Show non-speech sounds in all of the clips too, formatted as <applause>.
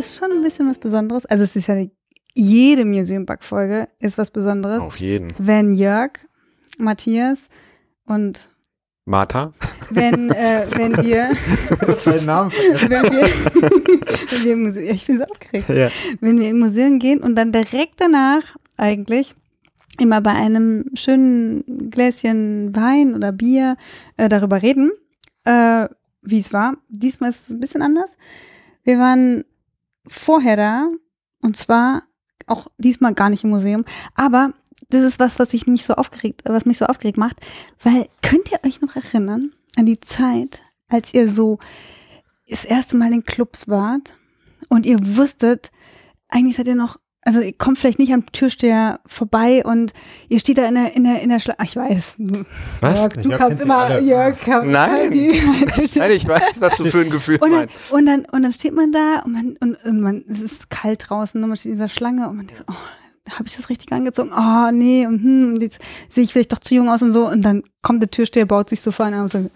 ist schon ein bisschen was Besonderes. Also es ist ja jede Museum-Bug-Folge ist was Besonderes. Auf jeden. Wenn Jörg, Matthias und Martha? Wenn, äh, <laughs> <laughs> wenn wir. Deinen Namen wenn wir, wenn wir im Museum, ich bin so aufgeregt. Ja. Wenn wir im Museum gehen und dann direkt danach eigentlich immer bei einem schönen Gläschen Wein oder Bier äh, darüber reden, äh, wie es war. Diesmal ist es ein bisschen anders. Wir waren vorher da und zwar auch diesmal gar nicht im Museum, aber das ist was, was ich mich so aufgeregt, was mich so aufgeregt macht, weil könnt ihr euch noch erinnern an die Zeit, als ihr so das erste Mal in Clubs wart und ihr wusstet, eigentlich seid ihr noch, also ihr kommt vielleicht nicht am Türsteher vorbei und ihr steht da in der, in der, in der Schlange. Ich weiß. Was? Jörg, du sie immer, alle. Jörg kam Nein. Die, <laughs> Nein, ich weiß, was du für ein Gefühl und dann, meinst. und dann, und dann steht man da und man, und, und man, es ist kalt draußen und man steht in dieser Schlange und man denkt, so, oh, habe ich das richtig angezogen? Oh, nee, und, hm, und jetzt sehe ich vielleicht doch zu jung aus und so. Und dann kommt der Türsteher, baut sich so vor einen und sagt,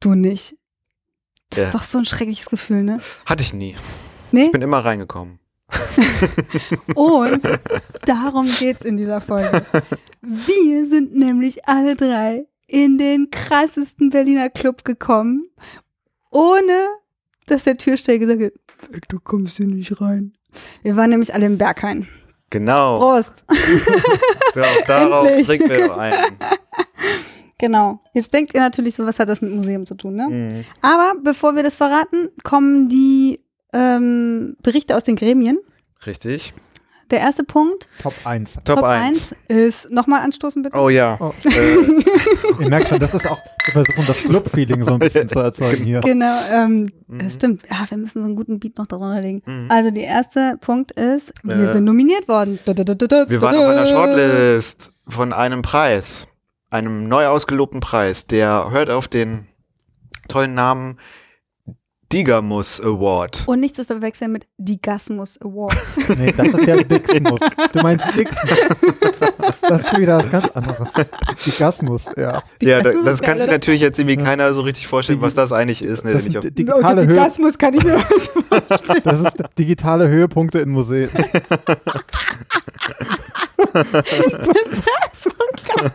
du nicht. Das Ja. ist doch so ein schreckliches Gefühl, ne? Hatte ich nie. Nee? Ich bin immer reingekommen. <laughs> Und darum geht's in dieser Folge. Wir sind nämlich alle drei in den krassesten Berliner Club gekommen, ohne dass der Türsteher gesagt hat, du kommst hier nicht rein. Wir waren nämlich alle im Berghain. Genau. Prost. Ja, <laughs> darauf trinken wir ein. <laughs> Genau. Jetzt denkt ihr natürlich so, was hat das mit Museum zu tun, ne? Mhm. Aber bevor wir das verraten, kommen die ähm, Berichte aus den Gremien. Richtig. Der erste Punkt, Top 1. Top, 1. 1, ist nochmal anstoßen bitte. Oh ja. Oh. Äh, <laughs> Ihr merkt schon, das ist auch, wir versuchen das Club-Feeling so ein bisschen zu erzeugen hier. Genau, ähm, Mhm. das stimmt. Ja, wir müssen so einen guten Beat noch darunter legen. Mhm. Also der erste Punkt ist, wir Äh, sind nominiert worden. wir waren auf einer Shortlist von einem Preis. Einem neu ausgelobten Preis. Der hört auf den tollen Namen Digamus Award. Und nicht zu verwechseln mit Digasmus Award. <laughs> Nee, das ist ja Dixmus. Du meinst Dixmus. <laughs> Das ist wieder was ganz anderes. Digasmus, ja. Ja, da, Das ist das geil, kann sich natürlich jetzt irgendwie keiner so richtig vorstellen, was das eigentlich ist. Ne, Das ich sind digitale, Höhe, Digasmus kann ich mir <laughs> was das ist digitale Höhepunkte in Museen. Das war T-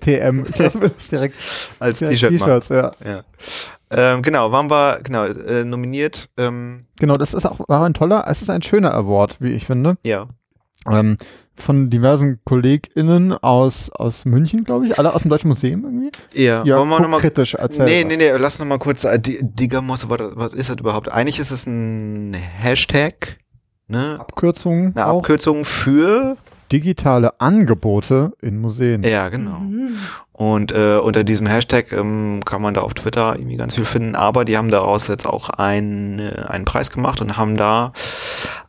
TM. Ich lasse mir das direkt als T-Shirt machen. Ja. Ja. Ähm, genau, waren wir genau, äh, nominiert. Ähm, Genau, das ist auch war ein toller, es ist ein schöner Award, wie ich finde. ja. Ähm, von diversen KollegInnen aus, aus München, glaube ich, alle aus dem Deutschen Museum irgendwie. Ja, Ja, wollen wir nochmal kritisch erzählen. Nee, nee, nee, lass noch mal kurz, äh, Di- Digamos, was, was ist das überhaupt? Eigentlich ist es ein Hashtag, ne? Abkürzung Eine auch. Abkürzung für, digitale Angebote in Museen. ja, genau. Mhm. Und äh, unter diesem Hashtag ähm, kann man da auf Twitter irgendwie ganz viel finden, aber die haben daraus jetzt auch ein, äh, einen Preis gemacht und haben da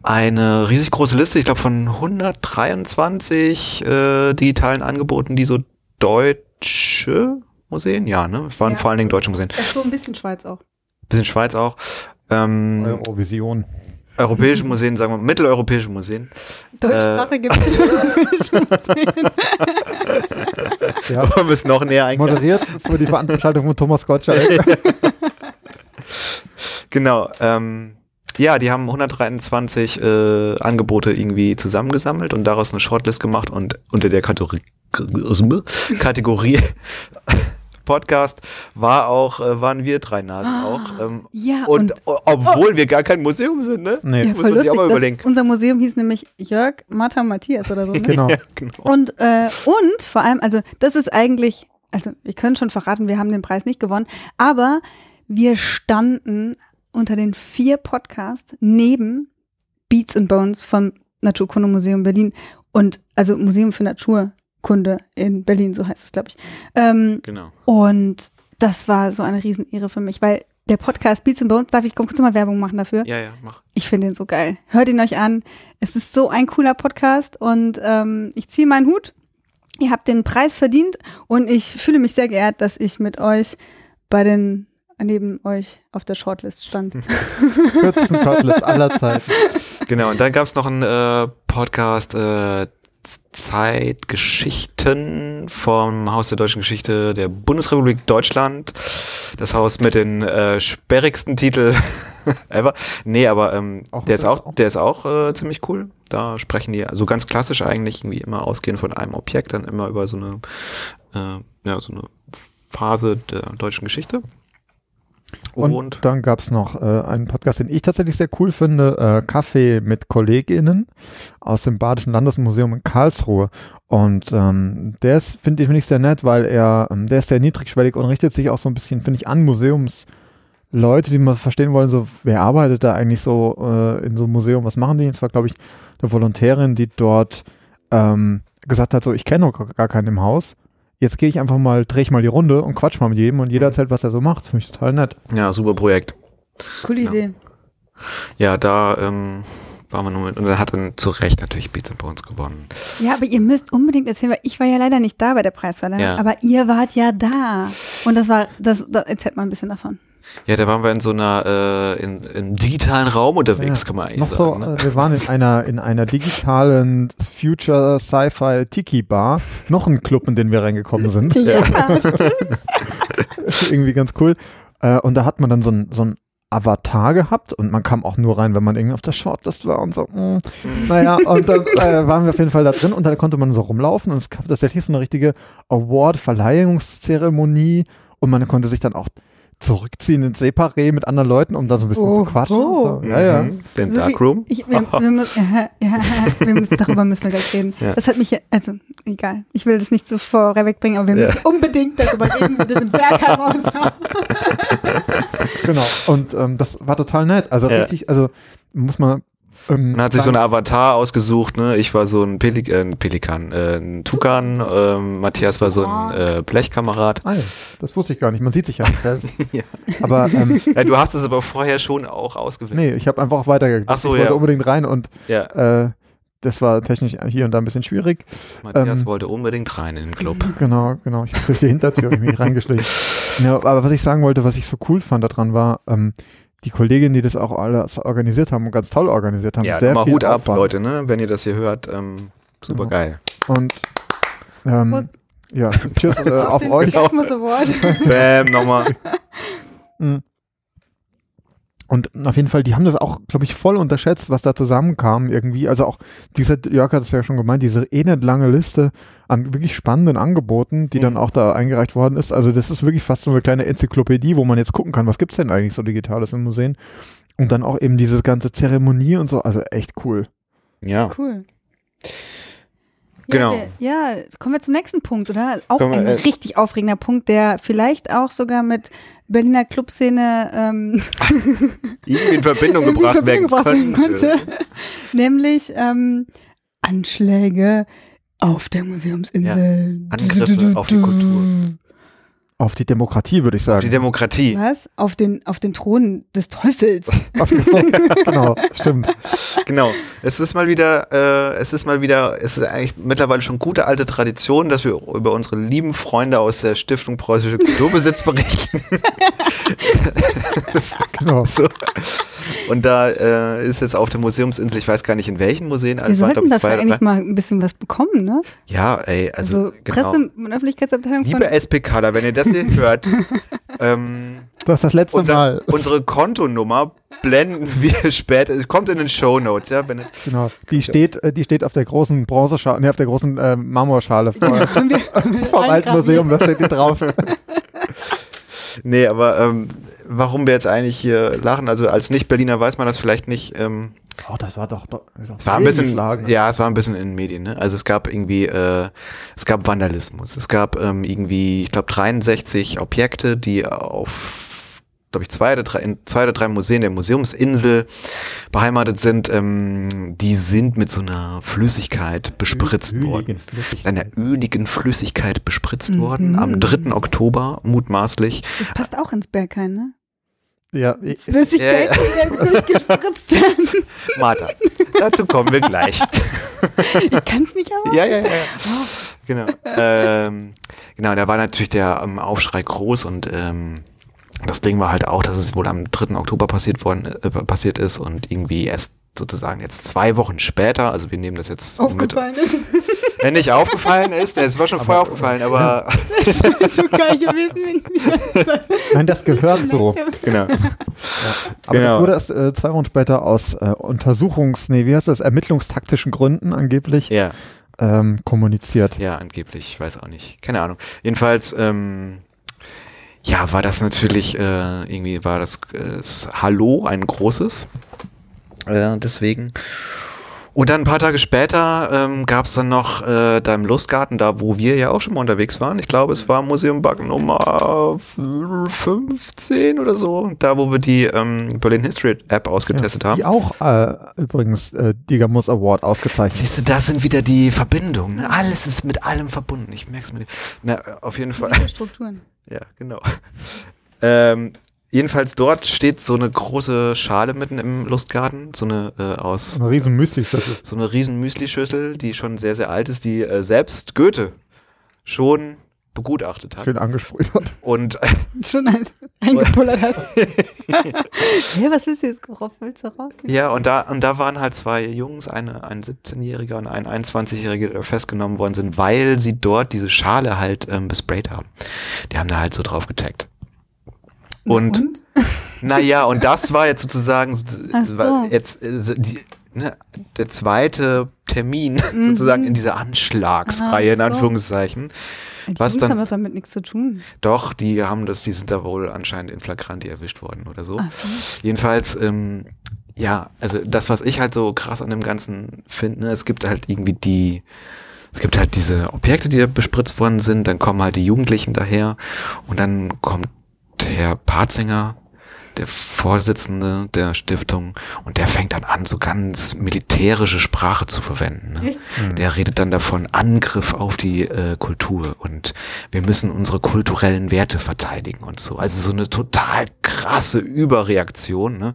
eine riesig große Liste, ich glaube von 123 äh, digitalen Angeboten, die so deutsche Museen, ja, ne? Es waren Ja. vor allen Dingen deutsche Museen. Ist so ein bisschen Schweiz auch. Bisschen Schweiz auch. Ähm, Eurovision. Europäische Museen, sagen wir, mitteleuropäische Museen. Deutschsprachige <laughs> Ja. Wir müssen noch näher eingehen. Moderiert für die Veranstaltung von Thomas Gottschalk. <laughs> Genau. Ähm, ja, die haben 123 äh, Angebote irgendwie zusammengesammelt und daraus eine Shortlist gemacht und unter der Kategorie, Kategorie Podcast war auch, äh, waren wir drei Nasen auch. Ähm, Ja, und, und, obwohl wir gar kein Museum sind, ne? Nee. ja, muss man sich auch mal überlegen. unser Museum hieß nämlich Jörg, Martha, Matthias oder so. Ne? Genau. <laughs> Ja, genau. Und, äh, und vor allem, also das ist eigentlich, also wir können schon verraten, wir haben den Preis nicht gewonnen, aber wir standen unter den vier Podcasts neben Beats and Bones vom Naturkundemuseum Berlin und also Museum für Naturkunde in Berlin, so heißt es, glaube ich. Ähm, genau. und das war so eine Riesenehre für mich, weil der Podcast Beats and Bones, darf ich kurz mal Werbung machen dafür? Ja, ja, mach. Ich finde ihn so geil. Hört ihn euch an. Es ist so ein cooler Podcast und ähm, ich ziehe meinen Hut. Ihr habt den Preis verdient und ich fühle mich sehr geehrt, dass ich mit euch bei den neben euch auf der Shortlist stand. <laughs> Kürzesten Shortlist aller Zeiten. Genau, und dann gab es noch einen äh, Podcast, äh, Zeitgeschichten vom Haus der deutschen Geschichte der Bundesrepublik Deutschland. Das Haus mit den äh, sperrigsten Titel <laughs> ever. Nee, aber ähm, der ist auch, der ist auch äh, ziemlich cool. Da sprechen die also ganz klassisch eigentlich irgendwie immer ausgehend von einem Objekt, dann immer über so eine, äh, ja, so eine Phase der deutschen Geschichte. Und, dann gab es noch äh, einen Podcast, den ich tatsächlich sehr cool finde, äh, Kaffee mit KollegInnen aus dem Badischen Landesmuseum in Karlsruhe. Und ähm, der ist, finde ich, find ich sehr nett, weil er, ähm, der ist sehr niedrigschwellig und richtet sich auch so ein bisschen, finde ich, an Museumsleute, die mal verstehen wollen, so, wer arbeitet da eigentlich so äh, in so einem Museum, was machen die? Das war, glaube ich, eine Volontärin, die dort ähm, gesagt hat, so, ich kenne noch gar keinen im Haus. Jetzt gehe ich einfach mal, drehe ich mal die Runde und quatsch mal mit jedem und jeder erzählt, was er so macht. Finde ich total nett. Ja, super Projekt. Coole Ja. Idee. Ja, da ähm, waren wir nur mit. Und dann hat dann zu Recht natürlich Beats and Bones gewonnen. Ja, aber ihr müsst unbedingt erzählen, weil ich war ja leider nicht da bei der Preisverleihung, Ja. aber ihr wart ja da. Und das war, das, das erzählt mal ein bisschen davon. Ja, da waren wir in so einer, äh, in, im digitalen Raum unterwegs, Ja, kann man eigentlich Noch so, sagen. ne? äh, wir waren in <laughs> einer, in einer digitalen Future Sci-Fi Tiki Bar. Noch ein Club, in den wir reingekommen sind. <laughs> Ja, <laughs> irgendwie ganz cool. Äh, und da hat man dann so ein, so ein Avatar gehabt und man kam auch nur rein, wenn man irgendwie auf der Shortlist war und so. Mm, naja, und dann äh, waren wir auf jeden Fall da drin und dann konnte man so rumlaufen und es gab tatsächlich so eine richtige Award-Verleihungszeremonie und man konnte sich dann auch zurückziehen ins Separé mit anderen Leuten, um da so ein bisschen Oh, zu quatschen. oh. So. Ja, ja. Mhm. Den So wie- Darkroom. Ich, wir, <laughs> wir, müssen, ja, ja, wir müssen, darüber müssen wir gleich reden. Ja. Das hat mich, also egal, ich will das nicht so vorwegbringen, aber wir Ja. müssen unbedingt darüber reden, wie das im Bergheim aussah. Genau. Und ähm, das war total nett. Also Ja. richtig, also muss man. Ähm, Man hat sich so sagen- eine Avatar ausgesucht, ne? Ich war so ein, Pelik äh, Pelikan, äh, ein Tukan, ähm, Matthias war so ein äh, Blechkamerad. Ah, ja, das wusste ich gar nicht. Man sieht sich ja nicht selbst. <laughs> Ja. Aber ähm, <laughs> Ja, du hast es aber vorher schon auch ausgewählt. nee, ich habe einfach weitergeklickt. Ach so, ich wollte ja. unbedingt rein und Ja, äh, das war technisch hier und da ein bisschen schwierig. Matthias ähm, wollte unbedingt rein in den Club. Genau, genau. Ich habe durch die Hintertür mich <laughs> reingeschlichen. Ja, aber was ich sagen wollte, was ich so cool fand daran war, ähm, die Kolleginnen, die das auch alles organisiert haben und ganz toll organisiert haben. Ja, sehr mal viel Hut ab, Aufwand. Leute, ne? Wenn ihr das hier hört, ähm, super Genau. geil. Und ähm, ja, tschüss <laughs> äh, auf euch. Bäm, nochmal. <laughs> Mhm. Und auf jeden Fall, die haben das auch, glaube ich, voll unterschätzt, was da zusammenkam irgendwie. Also auch, wie gesagt, Jörg hat es ja schon gemeint, diese elendlange Liste an wirklich spannenden Angeboten, die Mhm. dann auch da eingereicht worden ist. Also das ist wirklich fast so eine kleine Enzyklopädie, wo man jetzt gucken kann, was gibt's denn eigentlich so Digitales in Museen. Und dann auch eben diese ganze Zeremonie und so. Also echt cool. Ja. Cool. Genau. Ja, wir, ja, kommen wir zum nächsten Punkt, oder? Auch wir, ein äh, richtig aufregender Punkt, der vielleicht auch sogar mit Berliner Clubszene ähm, <laughs> Irgendwie in Verbindung in gebracht werden werden könnte. Nämlich ähm, Anschläge auf der Museumsinsel. Ja, Angriffe auf die Kultur. Auf die Demokratie, würde ich Die sagen. Demokratie. Was? Auf den, auf den Thron des Teufels. <laughs> Auf die, genau, stimmt. Genau. Es ist mal wieder, äh, es ist mal wieder, es ist eigentlich mittlerweile schon gute alte Tradition, dass wir über unsere lieben Freunde aus der Stiftung Preußische Kulturbesitz berichten. <laughs> <laughs> Genau. so. Und da äh, ist jetzt auf der Museumsinsel, ich weiß gar nicht in welchen Museen, Wir also waren, sollten ich, dafür zwei eigentlich mal ein bisschen was bekommen, ne? Ja, ey, also, Also, genau. Presse- und Öffentlichkeitsabteilung von Liebe SPKler, wenn ihr das hier hört, <laughs> ähm, Das ist das letzte unser, Mal. unsere Kontonummer blenden <laughs> wir später, es kommt in den Show Notes, ja, wenn, Genau. Die steht, äh, die steht auf der großen Bronzeschale, nee, auf der großen äh, Marmorschale vor, <laughs> vom Alten Museum, da steht die drauf. Nee, aber ähm, warum wir jetzt eigentlich hier lachen, also als Nicht-Berliner weiß man das vielleicht nicht. Ähm, Oh, das war doch, doch es war ein bisschen, ja, es war ein bisschen in den Medien. Ne? Also es gab irgendwie, äh, es gab Vandalismus. Es gab ähm, irgendwie, ich glaube, 63 Objekte, die auf, glaube ich, zwei oder drei, in zwei oder drei Museen der Museumsinsel beheimatet sind. Ähm, die sind mit so einer Flüssigkeit bespritzt worden. Öligen Flüssigkeit. Einer öligen Flüssigkeit bespritzt Mhm. worden. Am 3. Oktober, mutmaßlich. Das passt auch ins Berghain, ne? Ja, ich, Flüssigkeit, die dann durchgespritzt <laughs> werden. Martha, dazu kommen wir gleich. <laughs> Ich kann es nicht aber. ja, ja, ja. ja. Genau. Ähm, genau, da war natürlich der ähm, Aufschrei groß und ähm, das Ding war halt auch, dass es wohl am 3. Oktober passiert worden, äh, passiert ist und irgendwie erst sozusagen jetzt zwei Wochen später, also wir nehmen das jetzt mit, Aufgefallen ist. <laughs> wenn nicht aufgefallen ist, es war schon vorher aufgefallen, aber. <laughs> das ist so geil gewesen. Nein, das gehört so. genau. Ja. Aber Genau. das wurde erst äh, zwei Wochen später aus äh, Untersuchungs-, nee, wie heißt das, ermittlungstaktischen Gründen angeblich Ja, ähm, kommuniziert. ja, angeblich, ich weiß auch nicht. Keine Ahnung. Jedenfalls, ähm, ja, war das natürlich, äh, irgendwie war das, äh, das Hallo ein großes. Äh, deswegen. Und dann ein paar Tage später ähm, gab es dann noch äh, da im Lustgarten, da wo wir ja auch schon mal unterwegs waren. Ich glaube, es war Museum Bug Nummer 15 oder so. Da, wo wir die ähm, Berlin History App ausgetestet haben. Die auch äh, übrigens äh, Digamus Award ausgezeichnet. Siehst du, da sind wieder die Verbindungen. ne? Alles ist mit allem verbunden. Ich merke es mir. Na, auf jeden Fall. Strukturen. Ja, genau. <laughs> Ähm, jedenfalls dort steht so eine große Schale mitten im Lustgarten, so eine äh, aus Eine riesen Müsli-Schüssel. so eine riesen Müslischüssel, die schon sehr sehr alt ist, die äh, selbst Goethe schon begutachtet hat. Schön angesprüht hat. Und <laughs> Schon ein, <laughs> eingepullert hast. <laughs> ja, was willst du jetzt? Willst du raus? ja, und da und da waren halt zwei Jungs, eine ein 17-jähriger und ein 21-jähriger, die festgenommen worden sind, weil sie dort diese Schale halt ähm, besprayt haben. Die haben da halt so drauf getaggt. Und, naja, und das war jetzt sozusagen so. jetzt äh, die, ne, der zweite Termin sozusagen in dieser Anschlagsreihe, in Mhm. Ach so. Anführungszeichen. Die Was Jungs dann- haben doch damit nichts zu tun. Doch, die haben das, die sind da wohl anscheinend in Flagranti erwischt worden oder so. So. Jedenfalls, ähm, ja, also das, was ich halt so krass an dem Ganzen finde, ne, es gibt halt irgendwie die, es gibt halt diese Objekte, die da bespritzt worden sind, dann kommen halt die Jugendlichen daher und dann kommt Herr Patzinger, der Vorsitzende der Stiftung, und der fängt dann an, so ganz militärische Sprache zu verwenden. Ne? Echt? Der redet dann davon Angriff auf die äh, Kultur und wir müssen unsere kulturellen Werte verteidigen und so. Also so eine total krasse Überreaktion. Ne?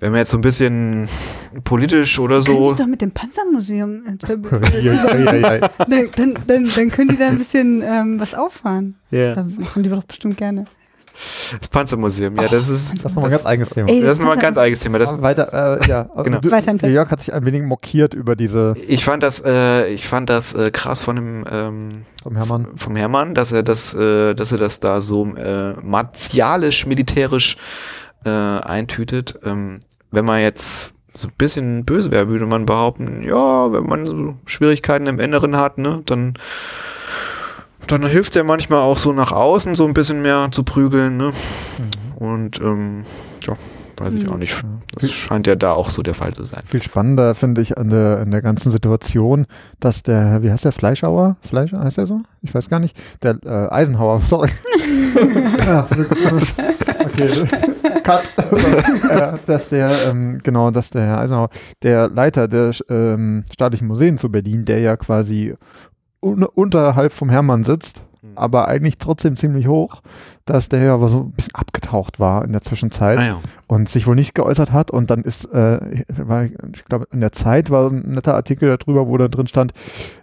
Wenn man jetzt so ein bisschen politisch oder Können so. Sie doch mit dem Panzermuseum <laughs> äh, dann, dann, dann, dann können die da ein bisschen ähm, was auffahren. Ja. Da machen die doch bestimmt gerne. Das Panzermuseum, ja, das ist. Das ist nochmal ein ganz eigenes Thema. Ey, das ist nochmal ein ganz eigenes Thema. Das, weiter, äh, ja. <laughs> Genau. Du, Weiter im Text. Jörg hat sich ein wenig mokiert über diese ich fand das, äh, ich fand das äh, krass von dem ähm, vom Hermann. vom Hermann, dass er das, äh, dass er das da so äh, martialisch, militärisch äh, eintütet. Ähm, wenn man jetzt so ein bisschen böse wäre, würde man behaupten, ja, wenn man so Schwierigkeiten im Inneren hat, ne, dann dann hilft es ja manchmal auch so nach außen so ein bisschen mehr zu prügeln, ne? Und ähm, ja, weiß ich Mhm. auch nicht. Das scheint ja da auch so der Fall zu sein. Viel spannender finde ich an der, an der ganzen Situation, dass der, wie heißt der, Fleischhauer? Fleisch, heißt der so? Ich weiß gar nicht. Der äh, Eisenhower, <laughs> sorry. <laughs> <laughs> Ja, okay. Cut. äh, dass der, ähm, genau, dass der Herr Eisenhower, der Leiter der ähm, staatlichen Museen zu Berlin, der ja quasi un unterhalb vom Hermann sitzt, aber eigentlich trotzdem ziemlich hoch, dass der ja aber so ein bisschen abgetaucht war in der Zwischenzeit Ah ja. und sich wohl nicht geäußert hat und dann ist, äh, war, ich glaube, in der Zeit war ein netter Artikel darüber, wo da drin stand,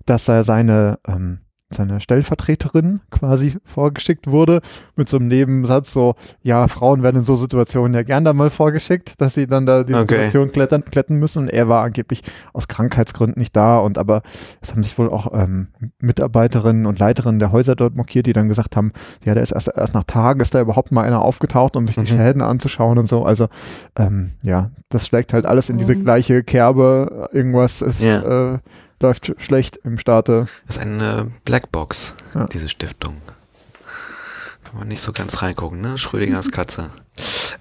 dass er seine, ähm, seine Stellvertreterin quasi <laughs> vorgeschickt wurde mit so einem Nebensatz so, ja, Frauen werden in so Situationen ja gern da mal vorgeschickt, dass sie dann da die Okay. Situation klettern, kletten müssen und er war angeblich aus Krankheitsgründen nicht da und aber es haben sich wohl auch ähm, Mitarbeiterinnen und Leiterinnen der Häuser dort mokiert, die dann gesagt haben, ja, der ist erst, erst nach Tagen ist da überhaupt mal einer aufgetaucht, um sich die Mhm. Schäden anzuschauen und so. Also ähm, ja, das schlägt halt alles in diese Mhm. gleiche Kerbe. Irgendwas ist, Ja. äh, läuft schlecht im Staate. Das ist eine Blackbox, Ja. diese Stiftung. Kann man nicht so ganz reingucken, ne? Schrödingers Katze.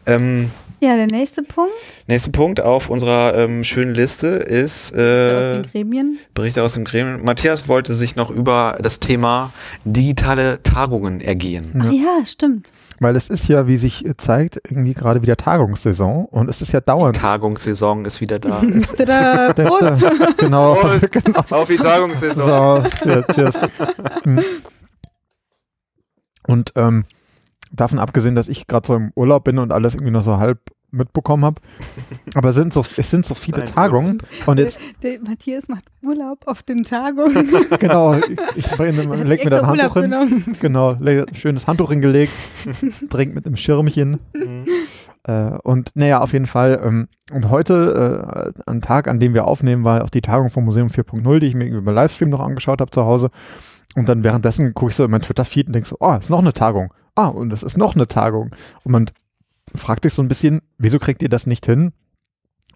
Ähm, Ja, der nächste Punkt nächster Punkt auf unserer ähm, schönen Liste ist aus äh, den Gremien. Berichte aus dem Gremium. Matthias wollte sich noch über das Thema digitale Tagungen ergehen. Ja. Ach ja, stimmt. Weil es ist ja, wie sich zeigt, irgendwie gerade wieder Tagungssaison und es ist ja dauernd. Tagungssaison ist wieder da. <laughs> Tada, Prost. <laughs> genau, Prost. <laughs> genau. auf die Tagungssaison. So, ja, cheers. Hm. Und ähm, davon abgesehen, dass ich gerade so im Urlaub bin und alles irgendwie noch so halb mitbekommen habe, aber es sind so, es sind so viele Nein, Tagungen und jetzt <laughs> Der Matthias macht Urlaub auf den Tagungen. <laughs> genau, ich, ich Der leg mir da ein extra Handtuch hin, genommen. genau, leg schönes Handtuch hingelegt, <laughs> trink mit dem Schirmchen Mhm. Äh, und naja, auf jeden Fall. Ähm, und heute, äh, am Tag, an dem wir aufnehmen, war auch die Tagung vom Museum 4.0, die ich mir über Livestream noch angeschaut habe zu Hause. Und dann währenddessen gucke ich so in mein Twitter-Feed und denke so, oh, ist noch eine Tagung. Ah, und es ist noch eine Tagung. Und man fragt sich so ein bisschen, wieso kriegt ihr das nicht hin,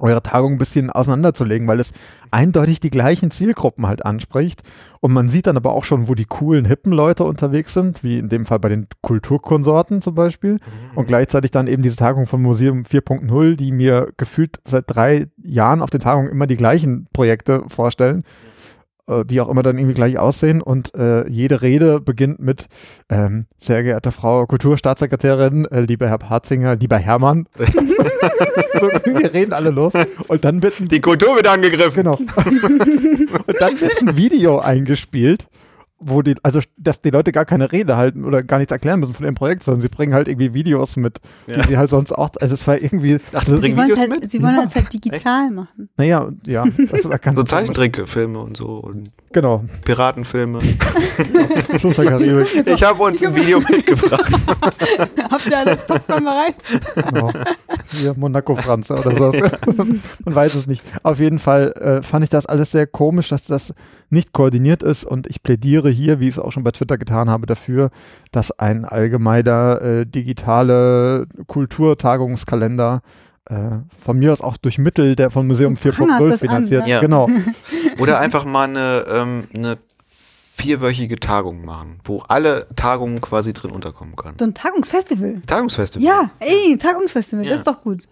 eure Tagung ein bisschen auseinanderzulegen, weil es eindeutig die gleichen Zielgruppen halt anspricht. Und man sieht dann aber auch schon, wo die coolen, hippen Leute unterwegs sind, wie in dem Fall bei den Kulturkonsorten zum Beispiel. Mhm. Und gleichzeitig dann eben diese Tagung vom Museum 4.0, die mir gefühlt seit drei Jahren auf den Tagungen immer die gleichen Projekte vorstellen. Äh, die auch immer dann irgendwie gleich aussehen und äh, jede Rede beginnt mit ähm, sehr geehrte Frau Kulturstaatssekretärin, äh, lieber Herr Harzinger, lieber Hermann. <laughs> so, wir reden alle los und dann wird ein, die Kultur wird angegriffen. Genau. <laughs> und dann wird ein Video eingespielt wo die, also dass die Leute gar keine Rede halten oder gar nichts erklären müssen von dem Projekt, sondern sie bringen halt irgendwie Videos mit, ja. die sie halt sonst auch, also es war irgendwie. Ach, die bringen Videos halt, mit? Sie wollen ja. das halt digital Echt? machen. Naja, ja. Ganz so Zeichentrickfilme und so. Und genau. Piratenfilme. <laughs> ich habe uns ein Video mitgebracht. <laughs> Habt ihr alles? Packt mal rein. Genau. Hier Monaco-Franze oder so. <laughs> Man weiß es nicht. Auf jeden Fall äh, fand ich das alles sehr komisch, dass das nicht koordiniert ist und ich plädiere hier, wie ich es auch schon bei Twitter getan habe, dafür, dass ein allgemeiner äh, digitale Kulturtagungskalender äh, von mir aus auch durch Mittel der von Museum 4.0 finanziert. An, ja. Genau. <laughs> Oder einfach mal eine, ähm, eine vierwöchige Tagung machen, wo alle Tagungen quasi drin unterkommen können. So ein Tagungsfestival. Tagungsfestival. Ja, ey, Tagungsfestival, ja. das ist doch gut.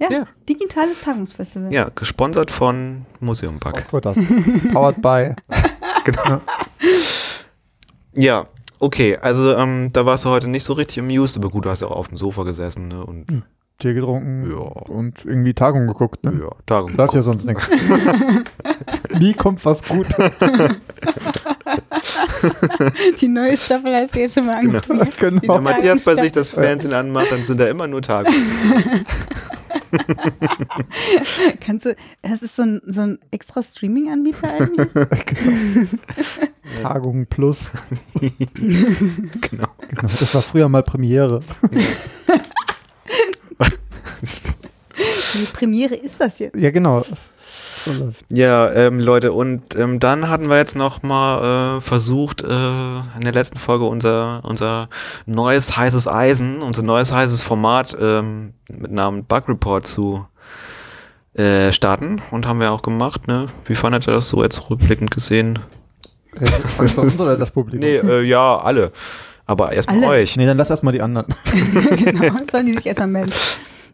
Ja, ja, digitales Tagungsfestival. Ja, gesponsert von Museum Park. Powered by. <laughs> genau. Ja, okay, also ähm, da warst du heute nicht so richtig amused, aber gut, du hast ja auch auf dem Sofa gesessen ne, und hm. Tee getrunken ja. und irgendwie Tagung geguckt. Ne? Ja, Tagung. Läuft ja sonst nichts. <laughs> Nie kommt was Gutes. <laughs> Die neue Staffel hast du jetzt schon mal genau. angefangen. Genau. genau. Wenn Matthias bei sich das Fernsehen anmacht, dann sind da immer nur Tagungen. <laughs> <laughs> Kannst du, das ist so ein, so ein extra Streaming-Anbieter eigentlich? <laughs> genau. Tagung Plus. <laughs> genau. genau. Das war früher mal Premiere. Die Premiere ist das jetzt. Ja, genau. Ja, ähm, Leute, und ähm, dann hatten wir jetzt noch mal äh, versucht, äh, in der letzten Folge unser, unser neues heißes Eisen, unser neues heißes Format ähm, mit Namen Bug Report zu äh, starten und haben wir auch gemacht. Ne? Wie fandet ihr das so jetzt rückblickend gesehen? Das uns oder das Publikum? Nee, äh, ja, alle. Aber erstmal euch. Nee, dann lass erstmal die anderen. <laughs> genau, sollen die sich erstmal melden.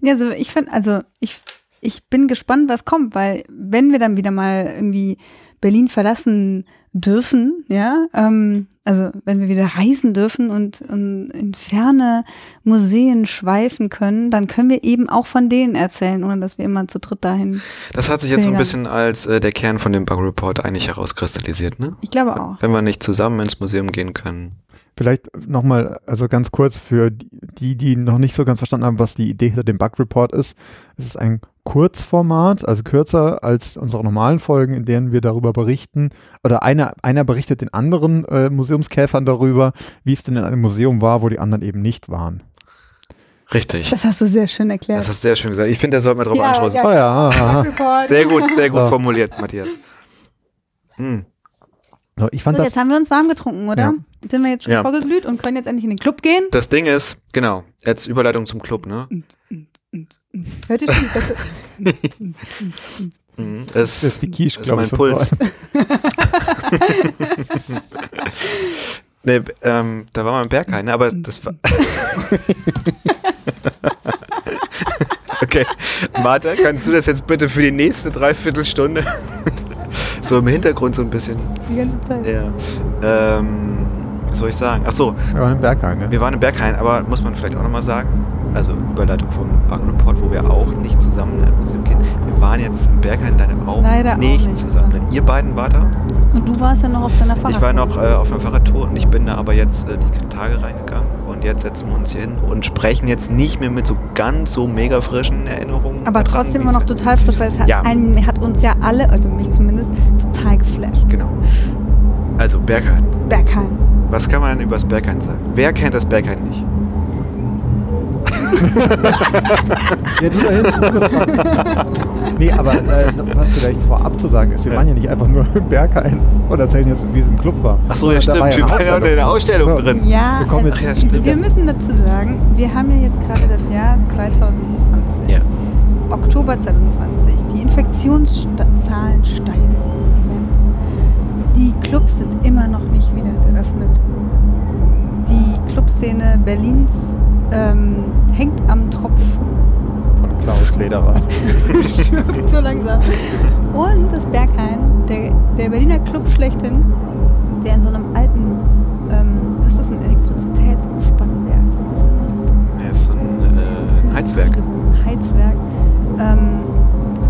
Ja, also ich finde, also ich ich bin gespannt, was kommt, weil wenn wir dann wieder mal irgendwie Berlin verlassen dürfen, ja, ähm, also wenn wir wieder reisen dürfen und, und in ferne Museen schweifen können, dann können wir eben auch von denen erzählen, ohne dass wir immer zu dritt dahin. Das hat sich jetzt so ein bisschen als äh, der Kern von dem Bug Report eigentlich herauskristallisiert, ne? Ich glaube auch. Wenn wir nicht zusammen ins Museum gehen können. Vielleicht nochmal, also ganz kurz für die, die noch nicht so ganz verstanden haben, was die Idee hinter dem Bug Report ist. Es ist ein Kurzformat, also kürzer als unsere normalen Folgen, in denen wir darüber berichten, oder einer, einer berichtet den anderen äh, Museumskäfern darüber, wie es denn in einem Museum war, wo die anderen eben nicht waren. Richtig. Das hast du sehr schön erklärt. Das hast du sehr schön gesagt. Ich finde, der sollte mal drauf ja, anstoßen. Ja, oh ja. Sehr gut, sehr gut formuliert, Matthias. Hm. So, ich fand so, das jetzt haben wir uns warm getrunken, oder? Ja. Sind wir jetzt schon ja. vorgeglüht und können jetzt endlich in den Club gehen? Das Ding ist, genau, jetzt Überleitung zum Club, ne? Hört ihr schon? Mhm, es, das ist die Quiche, ist mein ich, Puls. <laughs> nee, ähm, da war mal ein Berghain, ne? aber das war. <laughs> okay, Martha, kannst du das jetzt bitte für die nächste Dreiviertelstunde <laughs> so im Hintergrund so ein bisschen? Die ganze Zeit. Ja. Ähm, was soll ich sagen? Ach so. Wir waren im Berghain, ne? Wir waren im Berghain, aber muss man vielleicht auch nochmal sagen also Überleitung vom Bug Report, wo wir auch nicht zusammen in Museum gehen. Wir waren jetzt im Berghain deine auch Leider nicht, auch nicht zusammen. zusammen. Ihr beiden wart da? Und du warst ja noch auf deiner Fahrradtour. Ich war noch äh, auf einer Fahrradtour und ich bin da aber jetzt äh, die Tage reingegangen. Und jetzt setzen wir uns hier hin und sprechen jetzt nicht mehr mit so ganz so mega frischen Erinnerungen. Aber trotzdem immer noch total frisch, weil es hat, ja. einen, hat uns ja alle, also mich zumindest, total geflasht. Genau. Also Berghain. Berghain. Was kann man denn über das Berghain sagen? Wer kennt das Berghain nicht? Ja, du da hinten, du bist dran. Nee, aber äh, was vielleicht vorab zu sagen ist, wir waren ja nicht einfach nur im Berghain und erzählen jetzt, wie es im Club war. Ach so, ja, stimmt. wir waren ja in der Ausstellung so. drin. Ja, wir, also, ja stimmt. wir müssen dazu sagen, wir haben ja jetzt gerade das Jahr 2020. Ja. Oktober 2020. Die Infektionszahlen steigen immens. Die Clubs sind immer noch nicht wieder geöffnet. Die Clubszene Berlins ähm, hängt am Tropf. Von Klaus Lederer. <laughs> so langsam. Und das Berghain, der, der Berliner Club schlechthin, der in so einem alten, ähm, was ist ein Elektrizitätsumspannwerk? Was ist das? Ja, ist so ein äh, Heizwerk. Heizwerk. Ähm,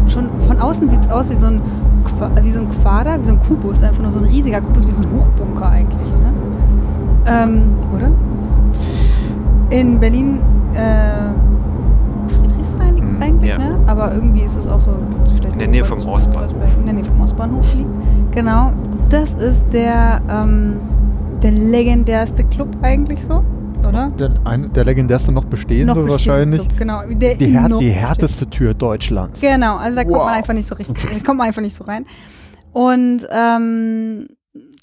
schon von außen sieht es aus wie so, ein, wie so ein Quader, wie so ein Kubus, einfach nur so ein riesiger Kubus, wie so ein Hochbunker eigentlich. Ne? Ähm, oder? In Berlin, äh, Friedrichshain liegt es mhm, eigentlich, ja. ne? Aber irgendwie ist es auch so. In der Nähe vom Ostbahnhof. In der Nähe vom Ostbahnhof liegt. Genau. Das ist der, ähm, der legendärste Club eigentlich so, oder? Der, ein, der legendärste noch bestehen noch bestehende wahrscheinlich. Club, genau. Der die, Her die härteste Tür Deutschlands. Genau, also da wow. kommt man einfach nicht so richtig, da <laughs> kommt man einfach nicht so rein. Und ähm,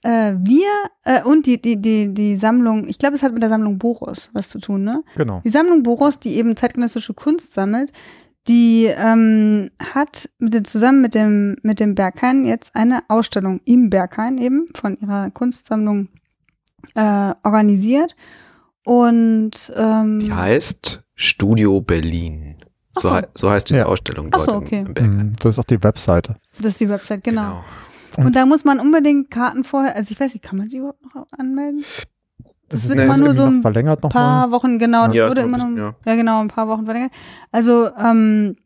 äh, wir äh, und die, die, die, die Sammlung, ich glaube, es hat mit der Sammlung Boros was zu tun, ne? Genau. Die Sammlung Boros, die eben zeitgenössische Kunst sammelt, die ähm, hat mit dem, zusammen mit dem, mit dem Berghain jetzt eine Ausstellung im Berghain eben von ihrer Kunstsammlung äh, organisiert. Und ähm, die heißt Studio Berlin. So, so. heißt die ja. Ausstellung dort so, okay. im, im Berghain. Mhm, das ist auch die Webseite. Das ist die Webseite, genau. genau. Und, da muss man unbedingt Karten vorher, also ich weiß nicht, kann man die überhaupt noch anmelden? Das, das wird immer nur so ein verlängert noch paar mal. Wochen, genau, ja, wurde immer noch, ja. ja. genau, ein paar Wochen verlängert. Also ähm,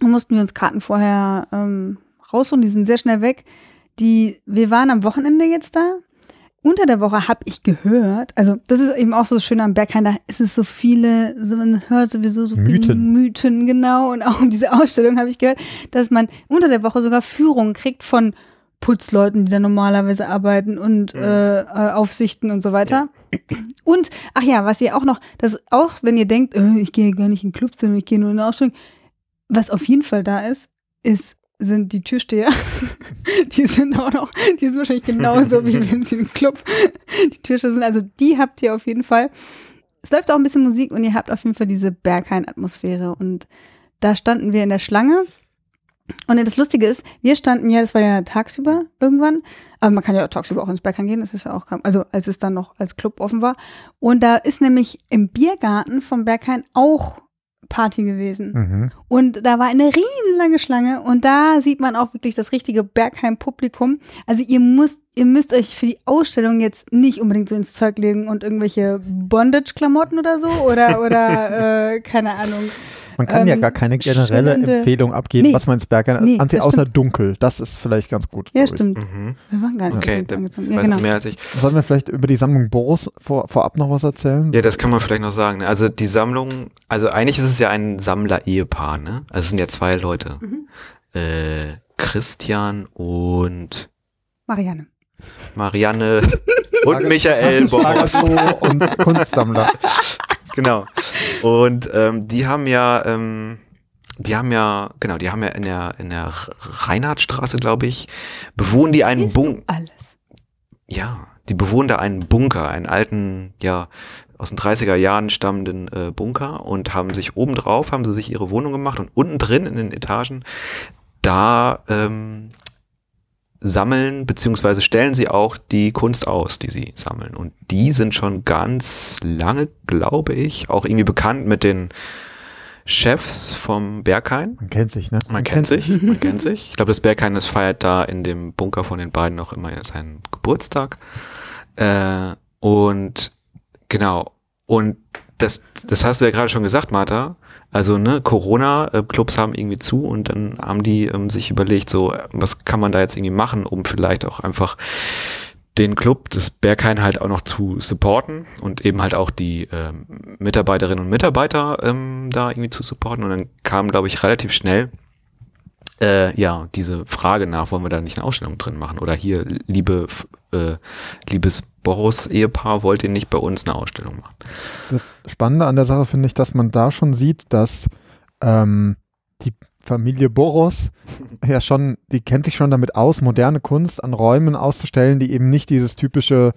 mussten wir uns Karten vorher ähm, rausholen, die sind sehr schnell weg. Die, wir waren am Wochenende jetzt da. Unter der Woche habe ich gehört, also das ist eben auch so schön am Berghain, da ist es so viele, so man hört sowieso so viele Mythen, Mythen genau. Und auch um <laughs> diese Ausstellung habe ich gehört, dass man unter der Woche sogar Führungen kriegt von Putzleuten, die da normalerweise arbeiten und mhm. äh, äh, Aufsichten und so weiter. Ja. Und, ach ja, was ihr auch noch, das auch, wenn ihr denkt, äh, ich gehe gar nicht in den Club, sondern ich gehe nur in eine Ausstellung, was auf jeden Fall da ist, ist, sind die Türsteher. <laughs> die sind auch noch, die sind wahrscheinlich genauso, wie <laughs> wenn sie im Club die Türsteher sind. Also die habt ihr auf jeden Fall. Es läuft auch ein bisschen Musik und ihr habt auf jeden Fall diese Berghain-Atmosphäre. Und da standen wir in der Schlange und das Lustige ist, wir standen ja, das war ja tagsüber irgendwann, aber man kann ja auch tagsüber auch ins Berghain gehen, das ist ja auch, also als es dann noch als Club offen war. Und da ist nämlich im Biergarten vom Berghain auch Party gewesen. Mhm. Und da war eine riesenlange Schlange und da sieht man auch wirklich das richtige Bergheim-Publikum. Also ihr müsst, ihr müsst euch für die Ausstellung jetzt nicht unbedingt so ins Zeug legen und irgendwelche Bondage-Klamotten oder so oder, oder <laughs> äh, keine Ahnung. Man kann ähm, ja gar keine generelle Empfehlung abgeben, nee, was man ins Berghain nee, anzieht, außer stimmt. dunkel. Das ist vielleicht ganz gut. Ja, stimmt. Mhm. Wir waren gar nicht okay, so angezogen. Ja, genau. mehr als ich. Sollen wir vielleicht über die Sammlung Boris vor, vorab noch was erzählen? Ja, das kann man vielleicht noch sagen. Also die Sammlung, also eigentlich ist es ja ein Sammler-Ehepaar, ne? Also es sind ja zwei Leute. Mhm. Äh, Christian und Marianne. Marianne und Michael Boris. und Kunstsammler. Genau. Und ähm, die haben ja, ähm, die haben ja, genau, die haben ja in der in der Reinhardtstraße, glaube ich, bewohnen die einen Bunker. Alles. Ja, die bewohnen da einen Bunker, einen alten, ja, aus den 30er Jahren stammenden äh, Bunker und haben sich oben drauf, haben sie sich ihre Wohnung gemacht und unten drin in den Etagen, da ähm, sammeln beziehungsweise stellen sie auch die Kunst aus, die sie sammeln. Und die sind schon ganz lange, glaube ich, auch irgendwie bekannt mit den Chefs vom Berghain. Man kennt sich, ne? Man, man kennt sich, man kennt sich. Ich glaube, das Berghain, das feiert da in dem Bunker von den beiden noch immer seinen Geburtstag. Äh, und genau. Und das, das hast du ja gerade schon gesagt, Martha. Also ne, Corona-Clubs haben irgendwie zu und dann haben die ähm, sich überlegt, so was kann man da jetzt irgendwie machen, um vielleicht auch einfach den Club des Berghain halt auch noch zu supporten und eben halt auch die ähm, Mitarbeiterinnen und Mitarbeiter ähm, da irgendwie zu supporten. Und dann kam, glaube ich, relativ schnell äh, ja, diese Frage nach, wollen wir da nicht eine Ausstellung drin machen? Oder hier, liebe, äh, liebes Boros-Ehepaar, wollt ihr nicht bei uns eine Ausstellung machen? Das Spannende an der Sache finde ich, dass man da schon sieht, dass ähm, die Familie Boros <laughs> ja schon, die kennt sich schon damit aus, moderne Kunst an Räumen auszustellen, die eben nicht dieses typische,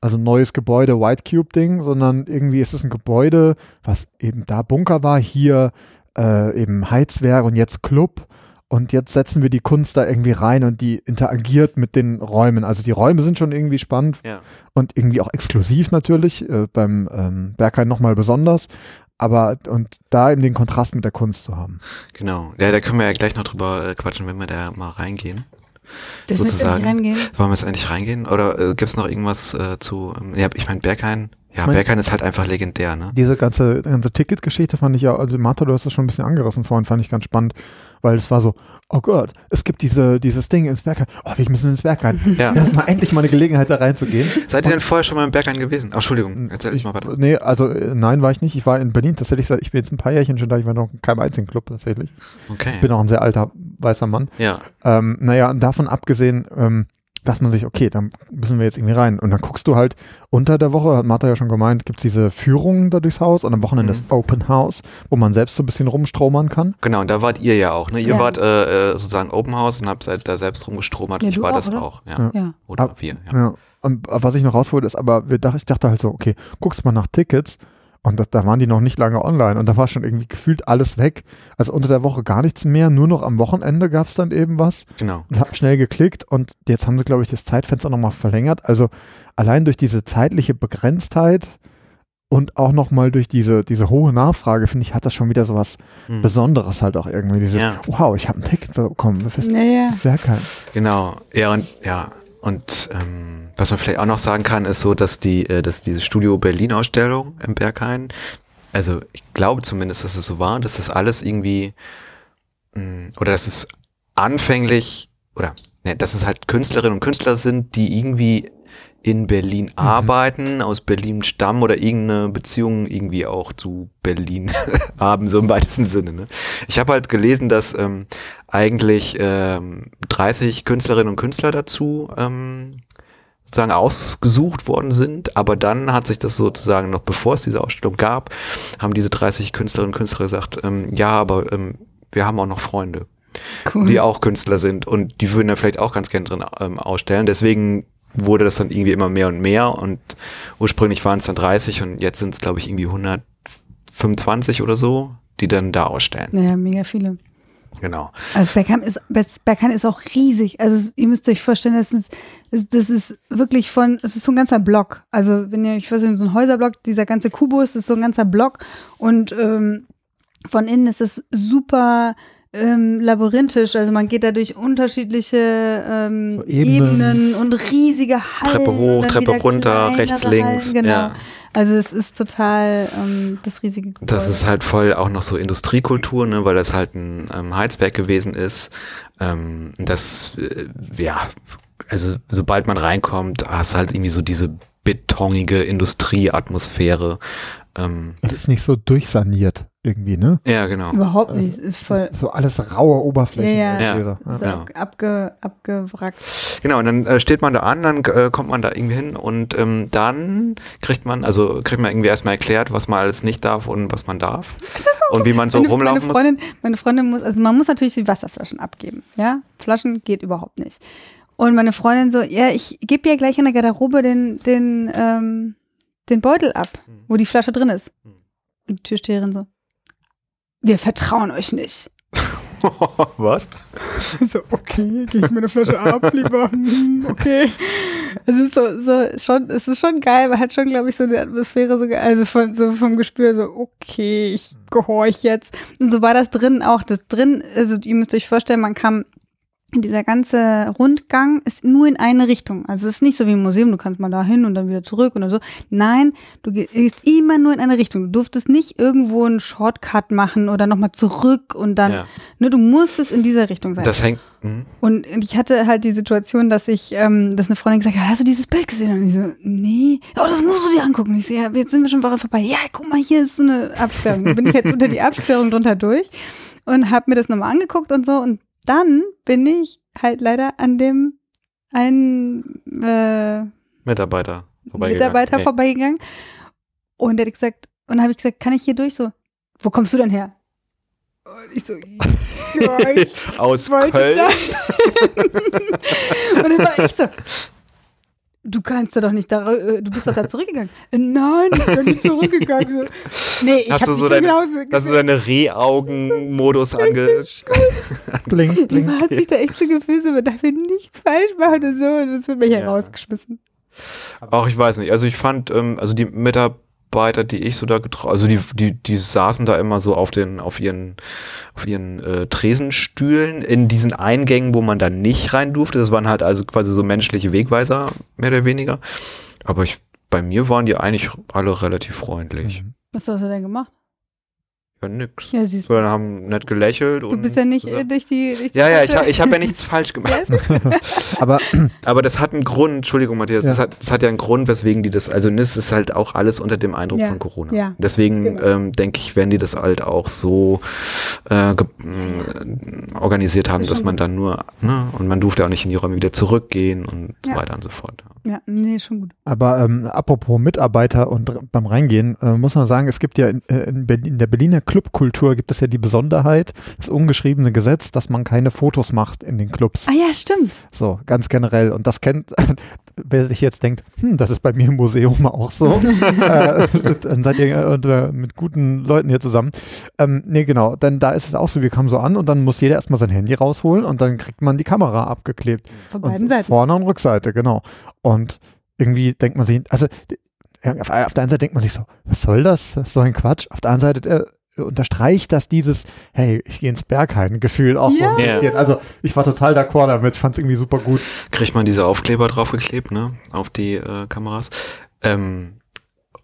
also neues Gebäude, White Cube Ding, sondern irgendwie ist es ein Gebäude, was eben da Bunker war, hier äh, eben Heizwerk und jetzt Club. Und jetzt setzen wir die Kunst da irgendwie rein und die interagiert mit den Räumen. Also die Räume sind schon irgendwie spannend Ja. und irgendwie auch exklusiv natürlich, äh, beim ähm, Berghain nochmal besonders. Aber und da eben den Kontrast mit der Kunst zu haben. Genau. Ja, da können wir ja gleich noch drüber äh, quatschen, wenn wir da mal reingehen. Jetzt sozusagen. Wollen wir jetzt endlich reingehen? Oder äh, gibt es noch irgendwas äh, zu. Ähm, ja, ich meine, Berghain. Ja, Mein- Berghain ist halt einfach legendär, ne? Diese ganze, ganze Ticketgeschichte fand ich ja, also Martha, du hast das schon ein bisschen angerissen vorhin, fand ich ganz spannend, weil es war so, oh Gott, es gibt diese, dieses Ding ins Berghain, oh, wir müssen ins Berghain. <laughs> Ja. Das ist mal endlich mal eine Gelegenheit, da reinzugehen. Seid ihr denn vorher schon mal im Berghain gewesen? Ach, Entschuldigung, erzähl ich mal weiter. Nee, also äh, nein, war ich nicht. Ich war in Berlin tatsächlich, ich bin jetzt ein paar Jährchen schon da, ich war noch in keinem einzigen Club tatsächlich. Okay. Ich bin auch ein sehr alter weißer Mann. Ja, Ähm, naja, und davon abgesehen, ähm, dass man sich, okay, dann müssen wir jetzt irgendwie rein. Und dann guckst du halt unter der Woche, hat Martha ja schon gemeint, gibt es diese Führungen da durchs Haus und am Wochenende Mhm. ist Open House, wo man selbst so ein bisschen rumstromern kann. genau, und da wart ihr ja auch, ne? Ihr Ja. wart äh, äh, sozusagen Open House und habt da selbst rumgestromert. Ja, ich war auch, das oder? auch, ja. Ja. Ja. Oder Ab- wir, ja. Ja. Und was ich noch raus wollte, ist aber, wir ich dachte halt so, okay, guckst mal nach Tickets und das, da waren die noch nicht lange online und da war schon irgendwie gefühlt alles weg. Also unter der Woche gar nichts mehr, nur noch am Wochenende gab es dann eben was. Genau. und habe schnell geklickt und jetzt haben sie, glaube ich, das Zeitfenster nochmal verlängert. Also allein durch diese zeitliche Begrenztheit und auch nochmal durch diese, diese hohe Nachfrage, finde ich, hat das schon wieder so was Hm. Besonderes halt auch irgendwie. Dieses, Ja. wow, ich habe ein Ticket bekommen fürs Ja, ja. Bergheim. Genau, ja und ja und ähm, was man vielleicht auch noch sagen kann, ist so, dass die, äh, dass diese Studio Berlin Ausstellung im Berghain, also ich glaube zumindest, dass es so war, dass das alles irgendwie mh, oder dass es anfänglich oder ne, dass es halt Künstlerinnen und Künstler sind, die irgendwie in Berlin arbeiten, aus Berlin stammen oder irgendeine Beziehung irgendwie auch zu Berlin <laughs> haben, so im weitesten Sinne. Ne? Ich habe halt gelesen, dass ähm, eigentlich ähm, 30 Künstlerinnen und Künstler dazu ähm, sozusagen ausgesucht worden sind, aber dann hat sich das sozusagen noch bevor es diese Ausstellung gab, haben diese 30 Künstlerinnen und Künstler gesagt, ähm, ja, aber ähm, wir haben auch noch Freunde, Cool. die auch Künstler sind und die würden da vielleicht auch ganz gerne drin ähm, ausstellen. Deswegen wurde das dann irgendwie immer mehr und mehr und ursprünglich waren es dann 30 und jetzt sind es glaube ich irgendwie 125 oder so, die dann da ausstellen. Ja, mega viele. Genau. Also Bergheim ist, Bergheim ist auch riesig. Also ihr müsst euch vorstellen, das ist, das, ist wirklich von, es ist so ein ganzer Block. Also wenn ihr euch vorstellt, so ein Häuserblock, dieser ganze Kubus ist so ein ganzer Block und ähm, von innen ist es super ähm, labyrinthisch. Also man geht da durch unterschiedliche ähm, So Ebenen. Ebenen. und riesige Hallen. Treppe hoch, Treppe runter, rechts, links. Hallen, genau. Ja. Also es ist total ähm, das riesige Gebäude. Das ist halt voll auch noch so Industriekultur, ne, weil das halt ein ähm, Heizwerk gewesen ist. Ähm, das, äh, ja, also sobald man reinkommt, hast halt irgendwie so diese betonige Industrieatmosphäre. Ähm, Es ist nicht so durchsaniert irgendwie, ne? ja, genau. Überhaupt nicht. Es ist voll So alles raue Oberflächen. Ja, ja. irgendwie so. so genau. abge, abgewrackt. Genau, und dann äh, steht man da an, dann äh, kommt man da irgendwie hin und ähm, dann kriegt man, also kriegt man irgendwie erstmal erklärt, was man alles nicht darf und was man darf. <laughs> Und wie man so meine, rumlaufen meine muss. Freundin, meine Freundin muss, also man muss natürlich die Wasserflaschen abgeben. Ja, Flaschen geht überhaupt nicht. Und meine Freundin so, ja, ich gebe ihr gleich in der Garderobe den, den, ähm, den Beutel ab, wo die Flasche drin ist. Hm. Und die Türsteherin so, wir vertrauen euch nicht. <laughs> was? <laughs> So, okay, gebe ich mir eine Flasche ab, lieber. <laughs> Hm, Okay. Es ist so, so schon, es ist schon geil, man hat schon, glaube ich, so eine Atmosphäre, so, also von, so vom Gespür, so, okay, ich gehorch jetzt. Und so war das drin auch. Das drin, also ihr müsst euch vorstellen, man kam dieser ganze Rundgang ist nur in eine Richtung. Also es ist nicht so wie im Museum, du kannst mal da hin und dann wieder zurück oder so. Nein, du gehst immer nur in eine Richtung. Du durftest nicht irgendwo einen Shortcut machen oder nochmal zurück und dann, Ja. ne, du musstest in dieser Richtung sein. Das hängt. hm? Und ich hatte halt die Situation, dass ich, ähm, dass eine Freundin gesagt hat, hast du dieses Bild gesehen? Und ich so, nee. Oh, das musst du dir angucken. Und ich so, ja, jetzt sind wir schon Woche vorbei. Ja, guck mal, hier ist so eine Absperrung. Dann bin ich halt <laughs> unter die Absperrung drunter durch und habe mir das nochmal angeguckt und so. Und dann bin ich halt leider an dem einen äh, Mitarbeiter vorbeigegangen. Mitarbeiter hey. vorbeigegangen. Und der hat gesagt, und dann habe ich gesagt, kann ich hier durch? So, wo kommst du denn her? Und ich so, <laughs> ja, ich aus Köln. <laughs> und dann war ich so, du kannst da doch nicht da, äh, du bist doch da zurückgegangen. Äh, nein, ich bin nicht zurückgegangen. Nee, ich hast du so deine, hast du deine Rehaugen-Modus ange... blink, blink. Man hat sich da echt so gefühlt, man darf hier nichts falsch machen und so, und das wird mir hier ja. rausgeschmissen. Auch ich weiß nicht. Also ich fand, ähm, also die Mitarbeiter Mitarbeiter, die ich so da getroffen, also die, die, die saßen da immer so auf den, auf ihren, auf ihren äh, Tresenstühlen in diesen Eingängen, wo man da nicht rein durfte. Das waren halt also quasi so menschliche Wegweiser, mehr oder weniger. Aber ich, bei mir waren die eigentlich alle relativ freundlich. Mhm. Was hast du denn gemacht? Ja, nix. Ja, siehst du. Sondern haben nett gelächelt. Du bist ja nicht gesagt, durch die. Durch die ja, ja, ich, ich habe ja nichts falsch <laughs> gemacht. <laughs> aber, <clears throat> aber das hat einen Grund, Entschuldigung, Matthias, ja. das, hat, das hat ja einen Grund, weswegen die das, also das ist halt auch alles unter dem Eindruck ja. von Corona. Ja. Deswegen genau. ähm, denke ich, werden die das halt auch so äh, äh organisiert haben, dass man dann nur, ne, und man durfte auch nicht in die Räume wieder zurückgehen und so weiter und so fort. Ja, nee, schon gut. Aber ähm, apropos Mitarbeiter und beim Reingehen, äh, muss man sagen, es gibt ja in, äh, in, in der Berliner Clubkultur gibt es ja die Besonderheit, das ungeschriebene Gesetz, dass man keine Fotos macht in den Clubs. Ah ja, stimmt. So, ganz generell. Und das kennt, <laughs> wer sich jetzt denkt, hm, das ist bei mir im Museum auch so, <laughs> äh, dann seid ihr äh, mit guten Leuten hier zusammen. Ähm, nee, genau, denn da ist es auch so, wir kommen so an und dann muss jeder erstmal sein Handy rausholen und dann kriegt man die Kamera abgeklebt. Von beiden Seiten. Vorne und Rückseite, genau. Und irgendwie denkt man sich, also auf, der einen Seite denkt man sich so, was soll das? Das ist so ein Quatsch. Auf der anderen Seite äh, unterstreicht das dieses, hey, ich gehe ins Bergheim-Gefühl auch ja. so ein bisschen. Also ich war total d'accord damit, fand es irgendwie super gut. Kriegt man diese Aufkleber draufgeklebt, ne, auf die äh, Kameras. Ähm,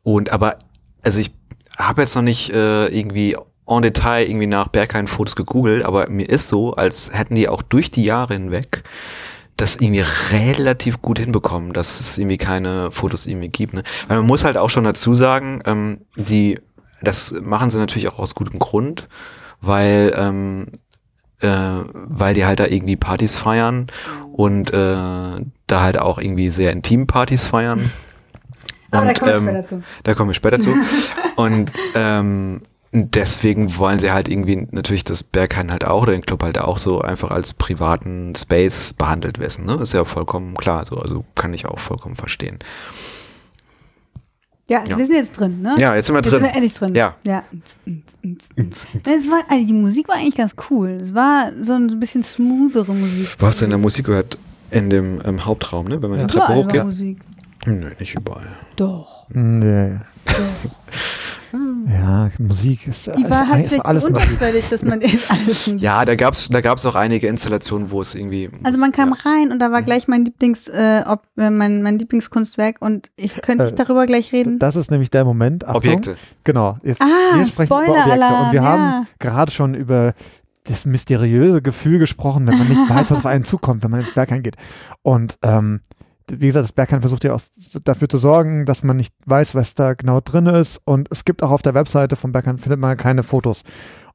und aber, also ich habe jetzt noch nicht äh, irgendwie en Detail irgendwie nach Berghain-Fotos gegoogelt, aber mir ist so, als hätten die auch durch die Jahre hinweg das irgendwie relativ gut hinbekommen, dass es irgendwie keine Fotos irgendwie gibt. Ne? Weil man muss halt auch schon dazu sagen, ähm, die, das machen sie natürlich auch aus gutem Grund, weil ähm, äh, weil die halt da irgendwie Partys feiern und äh, da halt auch irgendwie sehr intim Partys feiern. <laughs> Aber und, da kommen wir ähm, später zu. Da kommen wir später zu. <laughs> und ähm, deswegen wollen sie halt irgendwie natürlich das Berghain halt auch oder den Club halt auch so einfach als privaten Space behandelt wissen. Ne? Ist ja vollkommen klar. So, also kann ich auch vollkommen verstehen. Ja, also ja, wir sind jetzt drin, ne? Ja, jetzt sind wir drin. Jetzt sind wir endlich drin. Ja. ja. <laughs> Es war, also die Musik war eigentlich ganz cool. Es war so ein bisschen smoothere Musik. Wo hast du denn der Musik gehört? In dem im Hauptraum, ne? Wenn man ja, die Treppe hochgeht. Musik. Nö, nicht überall. Doch. Nee. Doch. <laughs> Ja, Musik ist, die war ist, halt ist alles unterschwellig, dass man alles <laughs> Ja, da gab's da gab's auch einige Installationen, wo es irgendwie Also man kam ja. rein und da war mhm. gleich mein Lieblings äh, ob, äh, mein mein Lieblingskunstwerk und ich könnte äh, darüber gleich reden. Das ist nämlich der Moment. Achtung, Objekte. Genau. Jetzt, ah, wir sprechen Spoiler über Objekte und wir ja. haben gerade schon über das mysteriöse Gefühl gesprochen, wenn man nicht weiß, was auf einen zukommt, wenn man ins Berg eingeht. Und ähm, wie gesagt, das Berghain versucht ja auch dafür zu sorgen, dass man nicht weiß, was da genau drin ist. Und es gibt auch auf der Webseite von Berghain findet man keine Fotos.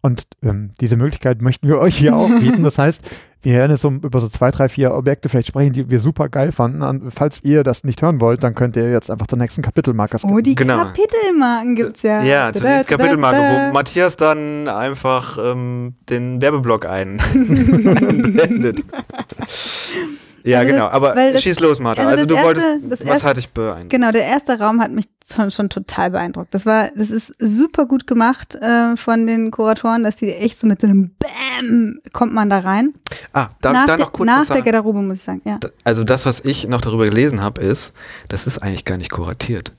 Und ähm, diese Möglichkeit möchten wir euch hier auch bieten. Das heißt, wir werden jetzt um, über so zwei, drei, vier Objekte vielleicht sprechen, die wir super geil fanden. falls ihr das nicht hören wollt, dann könnt ihr jetzt einfach zur nächsten Kapitelmarke skippen. Oh, die genau. Kapitelmarken gibt's ja. Ja, zur nächsten Kapitelmarke, wo Matthias dann einfach ähm, den Werbeblock einblendet. <laughs> <laughs> Ja, also genau, das, aber schieß los, Martha. Also, also du erste, wolltest, was erste, hatte ich beeindruckt? Genau, der erste Raum hat mich schon, schon total beeindruckt. Das war, das ist super gut gemacht äh, von den Kuratoren, dass die echt so mit so einem Bäm kommt man da rein. Ah, darf nach ich da noch kurz Nach was der Garderobe, muss ich sagen, ja. Also das, was ich noch darüber gelesen habe, ist, das ist eigentlich gar nicht kuratiert,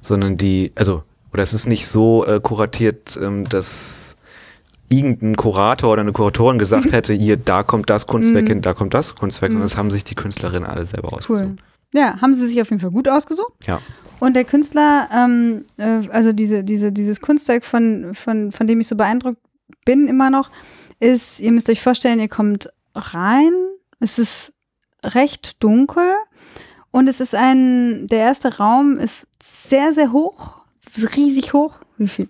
sondern die, also, oder es ist nicht so äh, kuratiert, ähm, dass irgendein Kurator oder eine Kuratorin gesagt <laughs> hätte, hier, da kommt das Kunstwerk mhm. hin, da kommt das Kunstwerk, sondern mhm. das haben sich die Künstlerinnen alle selber ausgesucht. Cool. Ja, haben sie sich auf jeden Fall gut ausgesucht. Ja. Und der Künstler, ähm, äh, also diese, diese, dieses Kunstwerk, von, von, von dem ich so beeindruckt bin immer noch, ist, ihr müsst euch vorstellen, ihr kommt rein, es ist recht dunkel und es ist ein, der erste Raum ist sehr, sehr hoch, riesig hoch. Wie viel?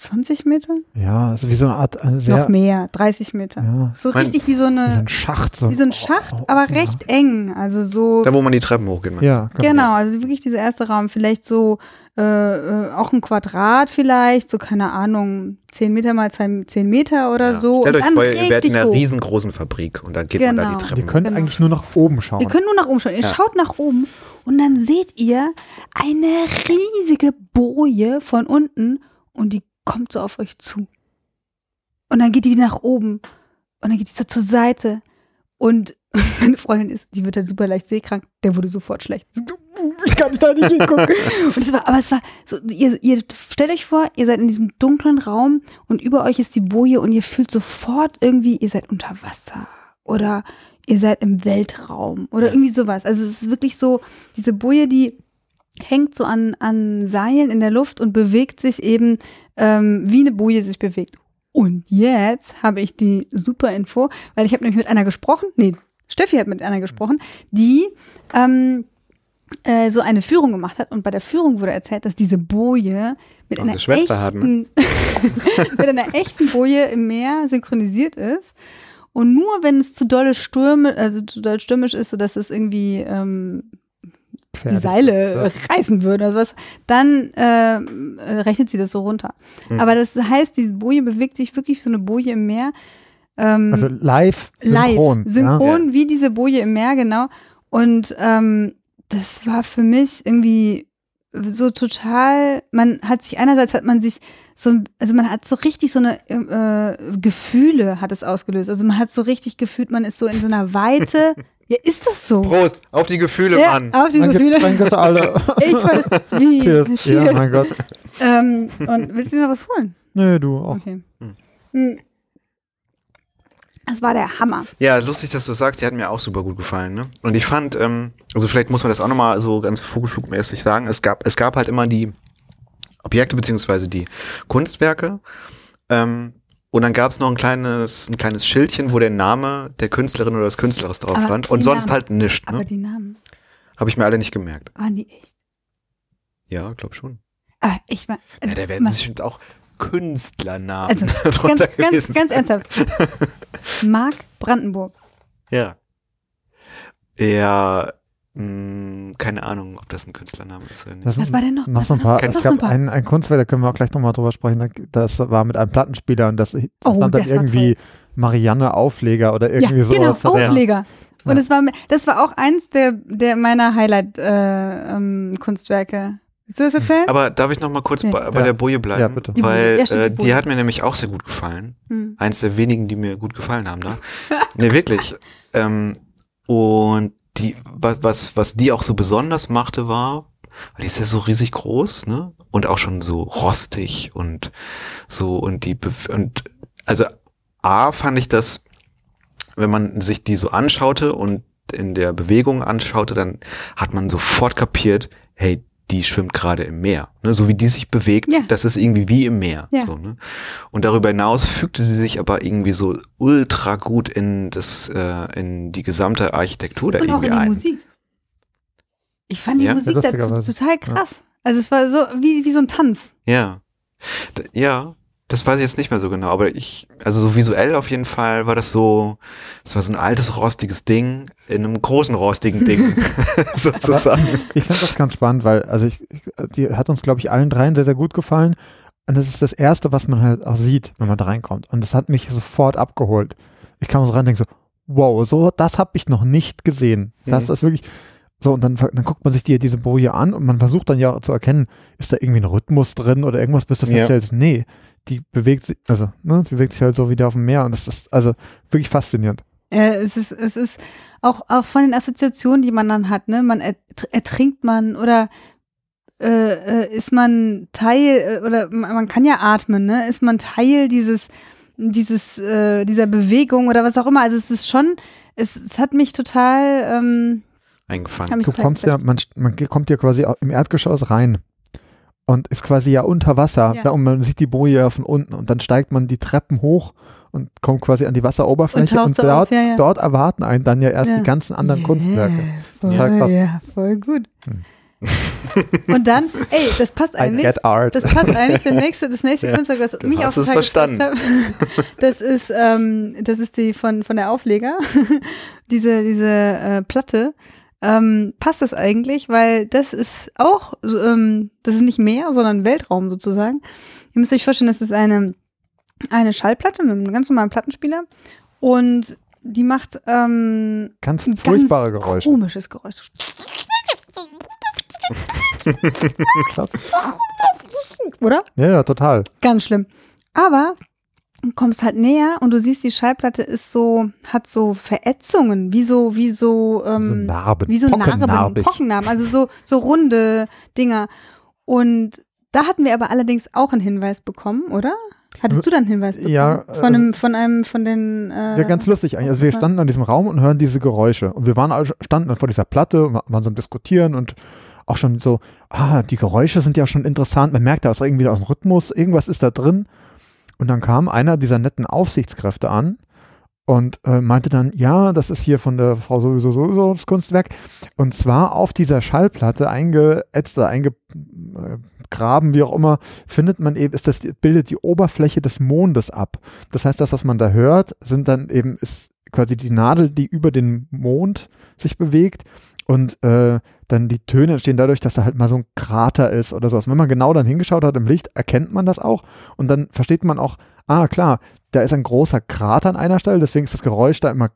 20 Meter? Ja, also wie so eine Art, eine sehr, Noch mehr, 30 Meter. Ja. So Mein- richtig wie so eine, wie so ein Schacht. So, wie so ein Schacht, aber recht eng. Also so, Da, wo man die Treppen hochgeht. meinst du? Ja, genau, also wirklich dieser erste Raum. Vielleicht so äh, äh, auch ein Quadrat vielleicht, so keine Ahnung, 10 Meter mal 10 Meter oder Ja. so. Stellt und euch dann vor, ihr werdet in einer hoch. riesengroßen Fabrik und dann geht man da Genau. die Wir Treppen können Genau. eigentlich nur nach oben schauen. Ihr könnt nur nach oben schauen. Ihr Ja. schaut nach oben und dann seht ihr eine riesige Boje von unten und die kommt so auf euch zu. Und dann geht die wieder nach oben und dann geht die so zur Seite und <laughs> meine Freundin ist, die wird ja super leicht seekrank, der wurde sofort schlecht. Ich kann da nicht hingucken. <laughs> Und es war, aber es war so, ihr, ihr stellt euch vor, ihr seid in diesem dunklen Raum und über euch ist die Boje und ihr fühlt sofort irgendwie, ihr seid unter Wasser oder ihr seid im Weltraum oder irgendwie sowas. Also es ist wirklich so, diese Boje, die hängt so an, an Seilen in der Luft und bewegt sich eben, ähm, wie eine Boje sich bewegt. Und jetzt habe ich die super Info, weil ich habe nämlich mit einer gesprochen, nee, Steffi hat mit einer gesprochen, die ähm, äh, so eine Führung gemacht hat und bei der Führung wurde erzählt, dass diese Boje mit Auch einer hat, echten, <laughs> mit einer echten Boje im Meer synchronisiert ist. Und nur wenn es zu dolle Stürme, also zu doll stürmisch ist, sodass es irgendwie ähm, die Fertig. Seile Ja. reißen würden oder sowas, dann äh, äh, rechnet sie das so runter. Mhm. Aber das heißt, diese Boje bewegt sich wirklich wie so eine Boje im Meer. Ähm, Also live, synchron. Live, synchron wie diese Boje im Meer, genau. Und ähm, das war für mich irgendwie so total, man hat sich einerseits hat man sich so, also man hat so richtig so eine äh, Gefühle hat es ausgelöst. Also man hat so richtig gefühlt, man ist so in so einer Weite. <laughs> ja, ist das so? Prost, auf die Gefühle, ja, Mann. auf die Ja. Danke, Gefühle. danke für alle. <laughs> Ich es wie. <laughs> Cheers. Ja, Cheers. mein Gott. Ähm, und willst du dir noch was holen? Nö, du auch. Okay. Hm. Hm. Das war der Hammer. Ja, lustig, dass du sagst, die hat mir auch super gut gefallen. Ne? Und ich fand, ähm, also vielleicht muss man das auch nochmal so ganz vogelflugmäßig sagen, es gab, es gab halt immer die Objekte beziehungsweise die Kunstwerke. Ähm, und dann gab es noch ein kleines, ein kleines Schildchen, wo der Name der Künstlerin oder des Künstlers drauf Aber stand. Und sonst Namen- halt nichts. Aber Ne? die Namen, Habe ich mir alle nicht gemerkt. waren die echt? Ja, glaub schon. Aber ich meine, Ja, da werden bestimmt auch Künstlernamen Also, <laughs> drunter ganz, ganz, gewesen ganz sein. ernsthaft. <laughs> Mark Brandenburg. Ja. Ja, mh, keine Ahnung, ob das ein Künstlername ist oder nicht. Das Was war denn noch? noch so ein paar. Es noch so ein gab paar? ein, ein Kunstwerk, da können wir auch gleich nochmal drüber sprechen. da- Das war mit einem Plattenspieler und das stand Oh, dann das war irgendwie Marianne Aufleger oder irgendwie ja, genau, sowas. Ja. Aufleger. Und Ja. das war, das war auch eins der, der meiner Highlight-Kunstwerke. Willst du das erzählen? Aber darf ich noch mal kurz Ja. bei, bei Ja. der Boje bleiben? Ja, bitte. Die Boje. Weil Ja, stimmt, äh, die die Boje. hat mir nämlich auch sehr gut gefallen. Hm. Eins der wenigen, die mir gut gefallen haben da. <laughs> ne, wirklich. Ähm, und die, was, was, was die auch so besonders machte, war, weil die ist ja so riesig groß, ne? Und auch schon so rostig und so und die und also A fand ich das, wenn man sich die so anschaute und in der Bewegung anschaute, dann hat man sofort kapiert, hey, die schwimmt gerade im Meer. Ne? So wie die sich bewegt, Ja. das ist irgendwie wie im Meer. Ja. So, ne? Und darüber hinaus fügte sie sich aber irgendwie so ultra gut in das, äh, in die gesamte Architektur da Und auch irgendwie in die ein. Musik. Ich fand die Ja? Musik Ja, dazu total krass. Also es war so wie, wie so ein Tanz. Ja. D ja, das weiß ich jetzt nicht mehr so genau, aber ich, also so visuell auf jeden Fall war das so, das war so ein altes rostiges Ding in einem großen rostigen Ding, <laughs> <laughs> sozusagen. Ich finde das ganz spannend, weil, also ich, die hat uns, glaube ich, allen dreien sehr, sehr gut gefallen. Und das ist das Erste, was man halt auch sieht, wenn man da reinkommt. Und das hat mich sofort abgeholt. Ich kam so rein und denke so, wow, so, das habe ich noch nicht gesehen. Das Mhm. ist wirklich, so, und dann, dann guckt man sich die, diese Boje an und man versucht dann ja zu erkennen, ist da irgendwie ein Rhythmus drin oder irgendwas, bis du Ja. feststellst, nee, die bewegt sich, also, ne, die bewegt sich halt so wie der auf dem Meer und das ist also wirklich faszinierend. Äh, es ist, es ist auch, auch von den Assoziationen, die man dann hat, ne? Man ertr- ertrinkt man oder äh, äh, ist man Teil äh, oder man, kann ja atmen, ne? Ist man Teil dieses, dieses, äh, dieser Bewegung oder was auch immer. Also es ist schon, es, es hat mich total, ähm, Eingefangen. mich Du kommst ja, man, man kommt ja quasi im Erdgeschoss rein und ist quasi ja unter Wasser Ja. da, und man sieht die Boje ja von unten und dann steigt man die Treppen hoch und kommt quasi an die Wasseroberfläche Und und, so dort, auf, ja, ja. dort erwarten einen dann ja erst Ja. die ganzen anderen Yeah, Kunstwerke. Voll. Ja, voll gut. Hm. <laughs> Und dann, ey, das passt <laughs> eigentlich. Get art. Das passt eigentlich. Der nächste, das nächste <laughs> Ja, Kunstwerk, was du mich auch total verstanden. hat, das ist, ähm, das ist die von, von der Aufleger. diese, diese äh, Platte. Ähm, passt das eigentlich, weil das ist auch, ähm, das ist nicht Meer, sondern Weltraum sozusagen. Ihr müsst euch vorstellen, das ist eine, eine Schallplatte mit einem ganz normalen Plattenspieler und die macht ähm, Ganz furchtbare ganz Geräusche. komisches Geräusch. <laughs> Krass. Oder? Ja, ja, total. Ganz schlimm. Aber kommst halt näher und du siehst, die Schallplatte ist so, hat so Verätzungen, wie so, wie so, so ähm, Narben. wie so Narben, Pockennarbig. Pockennarben, also so, so runde Dinger. Und da hatten wir aber allerdings auch einen Hinweis bekommen, oder? Hattest du dann einen Hinweis bekommen? Ja, Von einem, von einem, von den, äh, Ja, ganz lustig eigentlich. Also wir standen in diesem Raum und hören diese Geräusche. Und wir waren also, standen dann vor dieser Platte und waren so am Diskutieren und auch schon so, ah, die Geräusche sind ja schon interessant. Man merkt da ist irgendwie aus dem Rhythmus, irgendwas ist da drin. Und dann kam einer dieser netten Aufsichtskräfte an und äh, meinte dann, ja, das ist hier von der Frau sowieso sowieso das Kunstwerk. Und zwar auf dieser Schallplatte eingeätzt oder eingegraben, wie auch immer, findet man eben, ist das, bildet die Oberfläche des Mondes ab. Das heißt, das, was man da hört, sind dann eben, ist quasi die Nadel, die über den Mond sich bewegt und äh, dann die Töne entstehen dadurch, dass da halt mal so ein Krater ist oder sowas. Wenn man genau dann hingeschaut hat im Licht, erkennt man das auch und dann versteht man auch, ah klar, da ist ein großer Krater an einer Stelle, deswegen ist das Geräusch da immer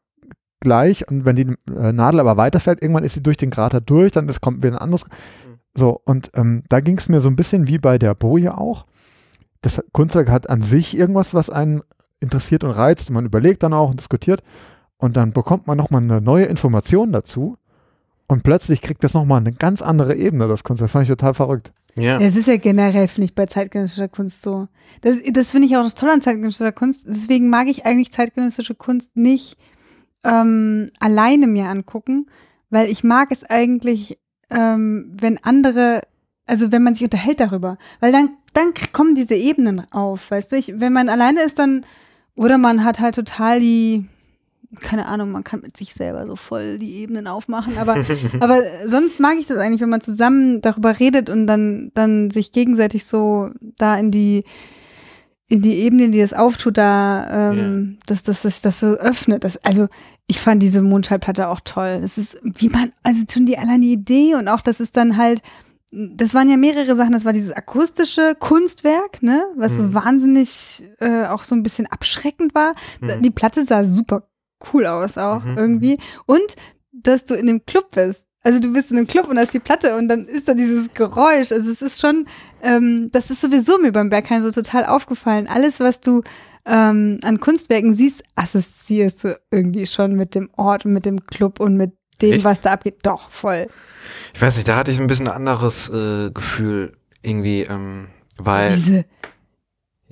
gleich und wenn die äh, Nadel aber weiterfährt, irgendwann ist sie durch den Krater durch, dann ist, kommt wieder ein anderes. So, und ähm, da ging es mir so ein bisschen wie bei der Boje auch. Das Kunstwerk hat an sich irgendwas, was einen interessiert und reizt. Und man überlegt dann auch und diskutiert. Und dann bekommt man nochmal eine neue Information dazu. Und plötzlich kriegt das nochmal eine ganz andere Ebene, das Kunstwerk. Fand ich total verrückt. Ja. Es ist ja generell, finde ich, bei zeitgenössischer Kunst so. Das, das finde ich auch das Tolle an zeitgenössischer Kunst. Deswegen mag ich eigentlich zeitgenössische Kunst nicht ähm, alleine mir angucken, weil ich mag es eigentlich, ähm, wenn andere, also wenn man sich unterhält darüber, weil dann, dann kommen diese Ebenen auf, weißt du, ich, wenn man alleine ist, dann, oder man hat halt total die, keine Ahnung, man kann mit sich selber so voll die Ebenen aufmachen, aber, <laughs> aber sonst mag ich das eigentlich, wenn man zusammen darüber redet und dann, dann sich gegenseitig so da in die, in die Ebenen, die das auftut, da, ähm, dass das, das, das so öffnet. Das, also, ich fand diese Mondschallplatte auch toll. Das ist, wie man, also schon die alleine Idee und auch, das ist dann halt, das waren ja mehrere Sachen. Das war dieses akustische Kunstwerk, ne, was Mhm. so wahnsinnig äh, auch so ein bisschen abschreckend war. Mhm. Die Platte sah super cool aus auch Mhm. irgendwie. Und dass du in dem Club bist. Also du bist in einem Club und da ist die Platte und dann ist da dieses Geräusch. Also es ist schon, ähm, das ist sowieso mir beim Berghain so total aufgefallen. Alles, was du ähm, an Kunstwerken siehst, assoziierst du irgendwie schon mit dem Ort und mit dem Club und mit dem, Echt? was da abgeht. Doch, voll. Ich weiß nicht, da hatte ich ein bisschen anderes äh, Gefühl irgendwie, ähm, weil Diese,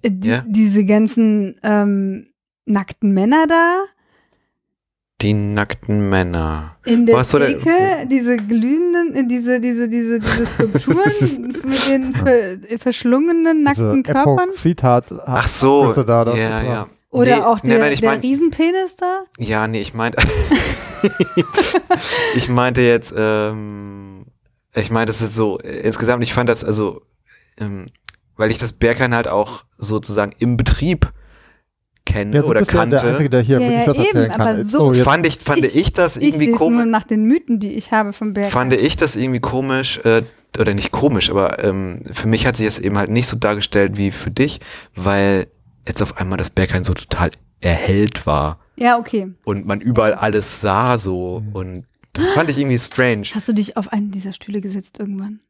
äh, die, Ja? diese ganzen ähm, nackten Männer da die nackten Männer. in der Was soll der- Theke, diese glühenden, äh, diese, diese, diese, diese <laughs> Skulpturen mit den ver, verschlungenen nackten Diese Körpern. Epoch-Zitat. Ach so, da, das ja, ist ja. Oder Nee, auch nee, der, nein, ich der mein, Riesenpenis da. ja, nee, ich meinte, <laughs> ich meinte jetzt, ähm, ich meine, das ist so, äh, insgesamt, ich fand das, also, ähm, weil ich das Berghain halt auch sozusagen im Betrieb kenne Ja, du oder ja der kannte, Einzige, der hier Ja, wirklich ja, was erzählen eben, kann. aber so- oh, fand ich, fand Ich- ich, das irgendwie es nur komisch. nach den Mythen, die ich habe vom Berg. fand ich das irgendwie komisch, äh, oder nicht komisch, aber ähm, für mich hat sich das eben halt nicht so dargestellt wie für dich, weil jetzt auf einmal das Berghain so total erhellt war Ja, okay. und man überall alles sah so Mhm. und das fand ich irgendwie strange. Hast du dich auf einen dieser Stühle gesetzt irgendwann?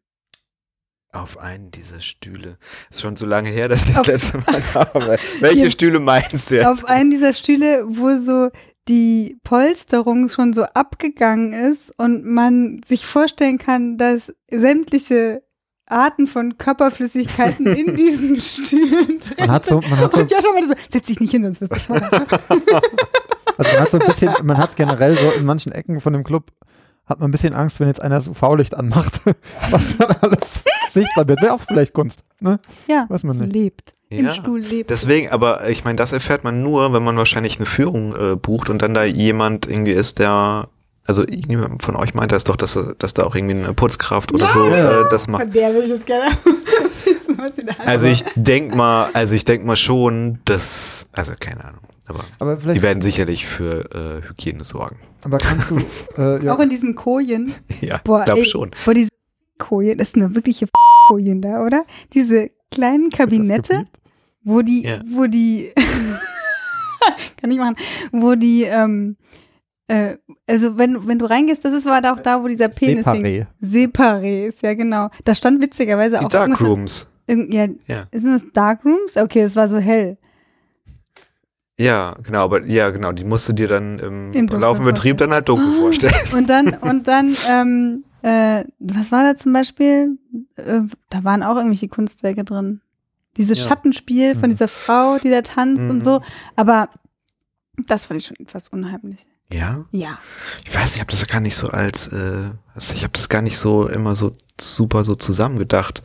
Auf einen dieser Stühle. Ist schon so lange her, dass ich das Auf- letzte Mal <laughs> habe. Welche Hier. Stühle meinst du jetzt? Auf einen dieser Stühle, wo so die Polsterung schon so abgegangen ist und man sich vorstellen kann, dass sämtliche Arten von Körperflüssigkeiten in <laughs> diesen Stühlen drin man hat so, man hat so, Und ja, schon mal so, setz dich nicht hin, sonst wirst du <laughs> schwanger. also man hat so ein bisschen, man hat generell so in manchen Ecken von dem Club hat man ein bisschen Angst, wenn jetzt einer so V-Licht anmacht, <laughs> was dann alles sichtbar wird. Wäre auch vielleicht Kunst, ne? Ja, Weiß man nicht. lebt. Im Ja, Stuhl lebt. Deswegen, aber ich meine, das erfährt man nur, wenn man wahrscheinlich eine Führung äh, bucht und dann da jemand irgendwie ist, der Also irgendjemand von euch meinte es doch, dass, dass da auch irgendwie eine Putzkraft oder ja, so äh, das macht. Von der will ich das gerne <laughs> wissen, was sie da Also ich denk mal, also ich denk mal schon, dass, also keine Ahnung. Aber, aber die werden sicherlich für äh, Hygiene sorgen. Aber kannst du <laughs> äh, ja. auch in diesen Kojen? Ja, ich glaube schon. Boah, diese Kojen, das sind eine wirkliche Kojen da, oder? Diese kleinen Kabinette, wo die, ja. wo die, <laughs> kann ich machen, wo die, ähm, äh, also wenn, wenn du reingehst, das ist war da auch da, wo dieser Penis Separé. Separé ist, ja genau. Da stand witzigerweise die auch. Darkrooms. Ja, ja. Sind das Darkrooms? Okay, es war so hell. Ja, genau, aber ja, genau, die musst du dir dann im, Im laufenden Betrieb dann halt dunkel vorstellen. <laughs> Und dann, und dann, ähm, äh, was war da zum Beispiel? Äh, da waren auch irgendwelche Kunstwerke drin. Dieses ja. Schattenspiel von mhm. dieser Frau, die da tanzt mhm. und so. Aber das fand ich schon etwas unheimlich. Ja? Ja. Ich weiß, ich habe das gar nicht so als, äh, also ich habe das gar nicht so immer so super so zusammengedacht.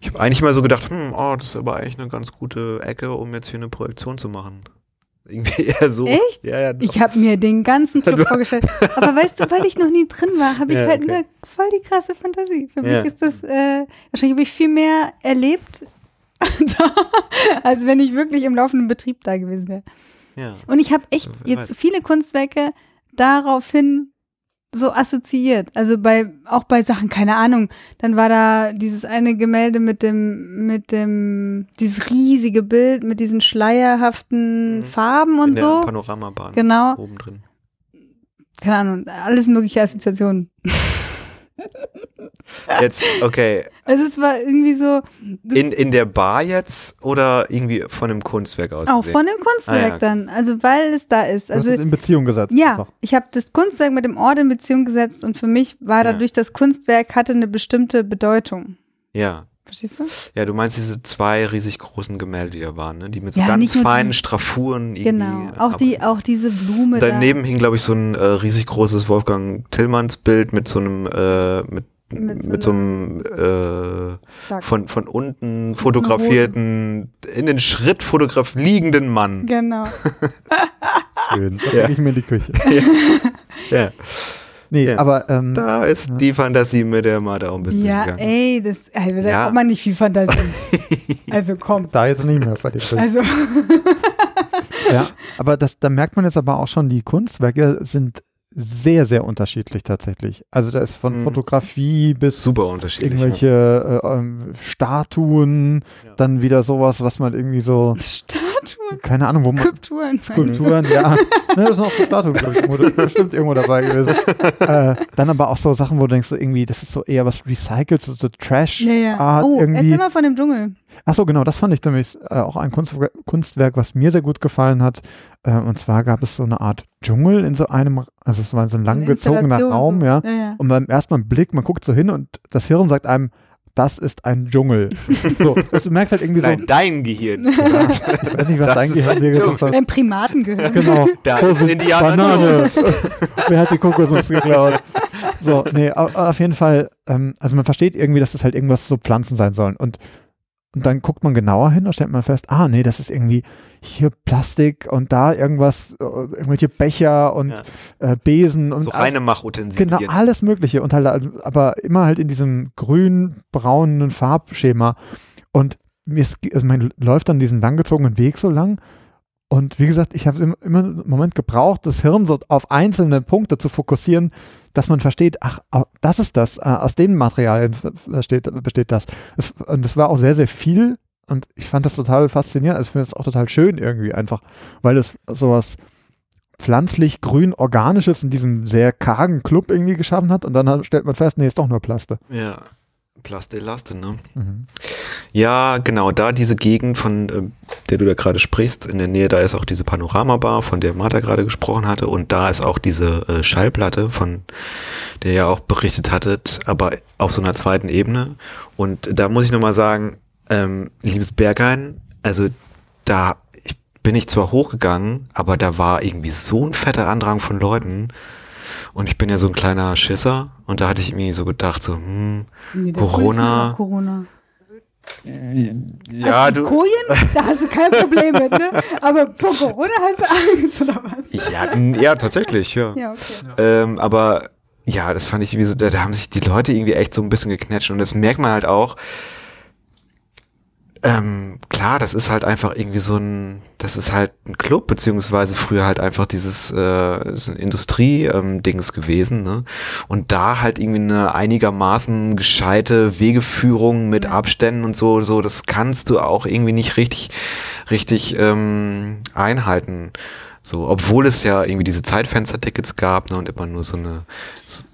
Ich habe eigentlich mal so gedacht, hm, oh, das ist aber eigentlich eine ganz gute Ecke, um jetzt hier eine Projektion zu machen. Irgendwie <laughs> eher so. Echt? Ja, ja, ich habe mir den ganzen <laughs> Club vorgestellt. Aber weißt du, weil ich noch nie drin war, habe ich ja, halt okay. eine voll die krasse Fantasie. Für ja. mich ist das, äh, wahrscheinlich habe ich viel mehr erlebt, <laughs> als wenn ich wirklich im laufenden Betrieb da gewesen wäre. Ja. Und ich habe echt jetzt viele Kunstwerke daraufhin so assoziiert. Also bei, auch bei Sachen, keine Ahnung. Dann war da dieses eine Gemälde mit dem, mit dem, dieses riesige Bild mit diesen schleierhaften mhm. Farben und In so. Der Panoramabahn. Genau. Oben drin. Keine Ahnung, alles mögliche Assoziationen. <laughs> <laughs> Jetzt, okay. Also es war irgendwie so. In, in der Bar jetzt oder irgendwie von einem Kunstwerk aus? Auch von einem Kunstwerk ah, ja. dann. Also weil es da ist. Also, du hast es in Beziehung gesetzt. Ja, einfach. ich habe das Kunstwerk mit dem Ort in Beziehung gesetzt und für mich war ja. dadurch, das Kunstwerk hatte eine bestimmte Bedeutung. Ja. Verstehst du? Ja, du meinst diese zwei riesig großen Gemälde, die da waren, ne? die mit so ja, ganz feinen die, Straffuren irgendwie. Genau, auch, die, auch diese Blume. Daneben da. hing, glaube ich, so ein äh, riesig großes Wolfgang Tillmanns Bild mit so einem, äh, mit, mit, mit so einem äh, von, von unten fotografierten, in den Schritt fotograf liegenden Mann. Genau. <laughs> Schön. Das ja. ich mir in die Küche. <laughs> ja. ja. Nee, ja. aber. Ähm, da ist ja. die Fantasie mit der mal da ein bisschen. Ja, gegangen. ey, das, ey, da ja. hat man nicht viel Fantasie. <laughs> also komm. Da jetzt nicht mehr bei dem Film. Also. <laughs> ja, aber das, da merkt man jetzt aber auch schon, die Kunstwerke sind sehr, sehr unterschiedlich tatsächlich. Also da ist von mhm. Fotografie bis super unterschiedlich. Irgendwelche äh, ähm, Statuen, ja. dann wieder sowas, was man irgendwie so. Statuen? Keine Ahnung, wo man. Skulpturen. Skulpturen, ja. <laughs> ne, das ist noch Statuen, glaube ich. Bestimmt irgendwo dabei gewesen. <laughs> äh, dann aber auch so Sachen, wo du denkst, so irgendwie, das ist so eher was recycelt, so, so Trash-Art. Ja, ja. Oh, irgendwie. erzähl mal von dem Dschungel. Ach so, genau, das fand ich nämlich äh, auch ein Kunst, Kunstwerk, was mir sehr gut gefallen hat. Äh, und zwar gab es so eine Art Dschungel in so einem, also es war so ein langgezogener Raum, ja. Ja, ja. Und beim ersten Blick, man guckt so hin und das Hirn sagt einem, das ist ein Dschungel. so, du merkst halt irgendwie Nein, so. dein Gehirn. ich weiß nicht, was das dein Gehirn dir gesagt hat. Ein Primatengehirn. Genau. Da ist ein Banane. <laughs> Wer hat die Kokosnuss geklaut? So, nee, auf jeden Fall, ähm, also man versteht irgendwie, dass das halt irgendwas so Pflanzen sein sollen. Und und dann guckt man genauer hin und stellt man fest, ah, nee, das ist irgendwie hier Plastik und da irgendwas, äh, irgendwelche Becher und ja. äh, Besen und so reine Machutensilien. Genau, alles Mögliche. Und halt, aber immer halt in diesem grün-braunen Farbschema. Und mir ist, also man läuft dann diesen langgezogenen Weg so lang und wie gesagt, ich habe immer, immer einen Moment gebraucht, das Hirn so auf einzelne Punkte zu fokussieren, dass man versteht, ach, das ist das, äh, aus den Materialien besteht, besteht das. das. Und das war auch sehr, sehr viel und ich fand das total faszinierend. Also ich finde es auch total schön irgendwie einfach, weil es sowas pflanzlich grün organisches in diesem sehr kargen Club irgendwie geschaffen hat und dann stellt man fest, nee, ist doch nur Plaste. Ja. Plastelaste, ne? Mhm. Ja, genau, da diese Gegend, von äh, der du da gerade sprichst, in der Nähe, da ist auch diese Panoramabar, von der Martha gerade gesprochen hatte, und da ist auch diese äh, Schallplatte, von der ihr auch berichtet hattet, aber auf so einer zweiten Ebene. Und da muss ich nochmal sagen, ähm, liebes Berghain, also da bin ich zwar hochgegangen, aber da war irgendwie so ein fetter Andrang von Leuten, und ich bin ja so ein kleiner Schisser und da hatte ich mir so gedacht, so, hm, nee, Corona. Corona. Ja, also du. Kojen, da hast du kein Problem mit, ne? Aber vor Corona hast du Angst, oder was? Ja, ja tatsächlich, ja. ja, okay. Ähm, aber ja, das fand ich wie so, da, da haben sich die Leute irgendwie echt so ein bisschen geknetscht und das merkt man halt auch, ähm, klar, das ist halt einfach irgendwie so ein, das ist halt ein Club, beziehungsweise früher halt einfach dieses äh, Industrie-Dings ähm, gewesen, ne? Und da halt irgendwie eine einigermaßen gescheite Wegeführung mit Abständen und so, so, das kannst du auch irgendwie nicht richtig, richtig ähm, einhalten. So, obwohl es ja irgendwie diese Zeitfenster-Tickets gab ne, und immer nur so eine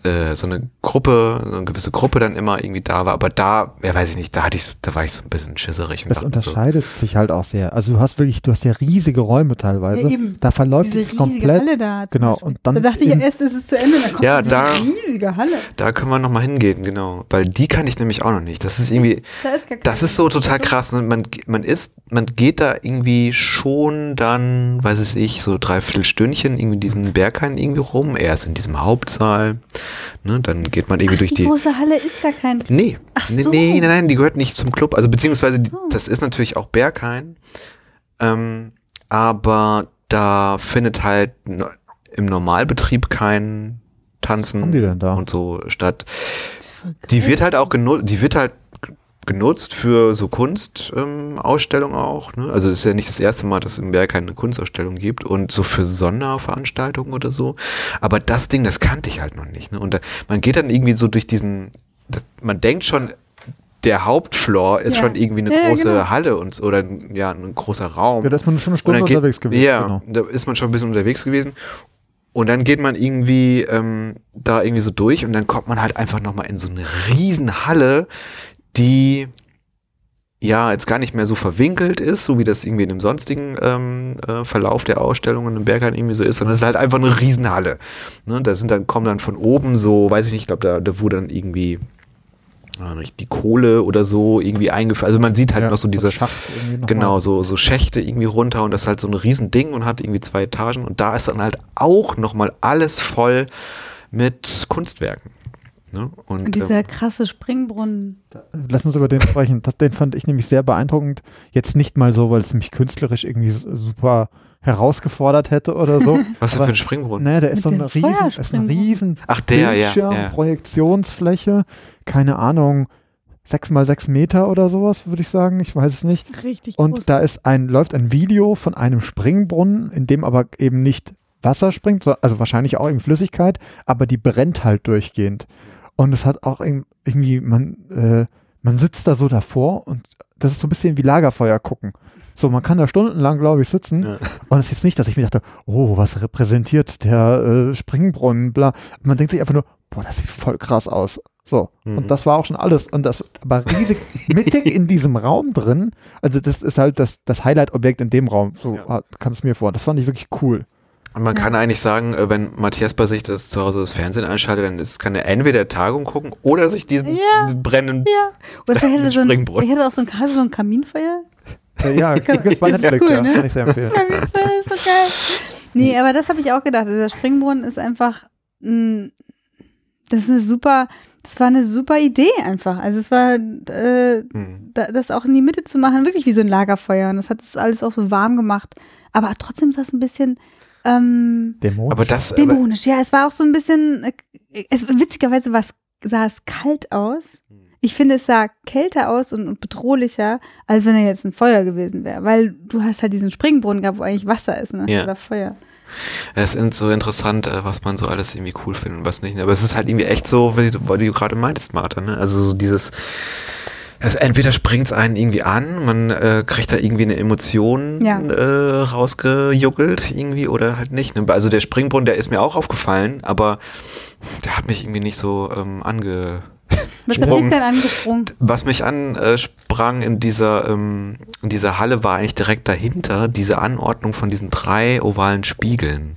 äh, so eine Gruppe, so eine gewisse Gruppe dann immer irgendwie da war. Aber da, ja weiß ich nicht, da hatte ich, da war ich so ein bisschen schisserig. Das unterscheidet so. sich halt auch sehr. Also du hast wirklich, du hast ja riesige Räume teilweise. Ja, eben. Da verläuft sich komplett. Halle da. Genau. Und dann da dachte ich ja erst, es ist zu Ende, dann kommt ja, da, riesige Halle. Da können wir nochmal hingehen, genau. Weil die kann ich nämlich auch noch nicht. Das ist irgendwie, da ist das ist so total krass. Ne? Man, man ist, man geht da irgendwie schon dann, weiß ich, so dreiviertel Stündchen irgendwie diesen Berghain irgendwie rum. Erst in diesem Hauptsaal. Ne, dann geht man irgendwie Ach, durch die. Die große Halle ist da kein. Nee. Ach so. Nee, nein, nein, die gehört nicht zum Club. Also beziehungsweise, die, das ist natürlich auch Berghain. Ähm, aber da findet halt im Normalbetrieb kein Tanzen und so statt. Die wird halt auch genutzt, die wird halt genutzt für so Kunstausstellungen ähm, auch. Ne? Also es ist ja nicht das erste Mal, dass es im Berg eine Kunstausstellung gibt und so für Sonderveranstaltungen oder so. Aber das Ding, das kannte ich halt noch nicht. Ne? Und da, man geht dann irgendwie so durch diesen, das, man denkt schon, der Hauptfloor ist ja. schon irgendwie eine ja, große genau. Halle und oder ja ein großer Raum. Ja, da ist man schon eine Stunde geht, unterwegs gewesen. Ja, genau. da ist man schon ein bisschen unterwegs gewesen. Und dann geht man irgendwie ähm, da irgendwie so durch und dann kommt man halt einfach nochmal in so eine riesen Halle, die ja jetzt gar nicht mehr so verwinkelt ist, so wie das irgendwie in dem sonstigen ähm, äh, Verlauf der Ausstellungen im Berghain irgendwie so ist, sondern es ist halt einfach eine Riesenhalle. Ne? Da sind dann, kommen dann von oben so, weiß ich nicht, ich glaube, da, da wurde dann irgendwie die Kohle oder so irgendwie eingeführt. Also man sieht halt ja, noch so diese, noch genau, so, so Schächte irgendwie runter und das ist halt so ein Riesending und hat irgendwie zwei Etagen und da ist dann halt auch nochmal alles voll mit Kunstwerken. Ne? Und, und, dieser ähm, krasse Springbrunnen. Lass uns über den sprechen. Das, den fand ich nämlich sehr beeindruckend. Jetzt nicht mal so, weil es mich künstlerisch irgendwie super herausgefordert hätte oder so. <laughs> Was ist denn für ein Springbrunnen? Ne, der ist so eine riesen, ist ein riesen Ach, der, ja, ja. Projektionsfläche, keine Ahnung, sechs mal sechs Meter oder sowas, würde ich sagen. Ich weiß es nicht. Richtig. Und groß. da ist ein, läuft ein Video von einem Springbrunnen, in dem aber eben nicht Wasser springt, also wahrscheinlich auch in Flüssigkeit, aber die brennt halt durchgehend. Und es hat auch irgendwie, man, äh, man sitzt da so davor und das ist so ein bisschen wie Lagerfeuer gucken. So, man kann da stundenlang, glaube ich, sitzen. Ja. Und es ist jetzt nicht, dass ich mir dachte, oh, was repräsentiert der äh, Springbrunnen, bla. Man denkt sich einfach nur, boah, das sieht voll krass aus. So. Mhm. Und das war auch schon alles. Und das war riesig <laughs> mittig in diesem Raum drin. Also, das ist halt das, das Highlight-Objekt in dem Raum. So ja. kam es mir vor. Das fand ich wirklich cool. Und man ja. kann eigentlich sagen, äh, wenn Matthias bei sich das zu Hause das Fernsehen einschaltet, dann ist, kann er entweder Tagung gucken oder sich diesen, ja. diesen brennenden ja. Oder der hätte, <laughs> so ein, der hätte auch so ein, so ein Kaminfeuer. Ja, das <laughs> war Netflix, <laughs> cool, ja. Ne? Kann ich sehr empfehlen. Kaminfeuer ist so geil. Nee, aber das habe ich auch gedacht. Dieser Springbrunnen ist einfach, mh, das ist eine super, das war eine super Idee einfach. Also es war, äh, mhm. das auch in die Mitte zu machen, wirklich wie so ein Lagerfeuer. Und das hat das alles auch so warm gemacht. Aber trotzdem ist das ein bisschen, ähm, dämonisch. Aber das, dämonisch, ja. Es war auch so ein bisschen, äh, es, witzigerweise sah es kalt aus. Ich finde, es sah kälter aus und, und bedrohlicher, als wenn er jetzt ein Feuer gewesen wäre. Weil du hast halt diesen Springbrunnen gehabt, wo eigentlich Wasser ist, ne? Ja. Oder Feuer. Es ist so interessant, äh, was man so alles irgendwie cool findet und was nicht. Aber es ist halt irgendwie echt so, wie du, wie du gerade meintest, Martha, ne? Also so dieses, also entweder springt es einen irgendwie an, man äh, kriegt da irgendwie eine Emotion ja. äh, rausgejuckelt irgendwie oder halt nicht. Ne? Also der Springbrunnen, der ist mir auch aufgefallen, aber der hat mich irgendwie nicht so ähm, ange was hat dich denn angesprungen? Was mich ansprang in dieser, ähm, in dieser Halle war eigentlich direkt dahinter diese Anordnung von diesen drei ovalen Spiegeln.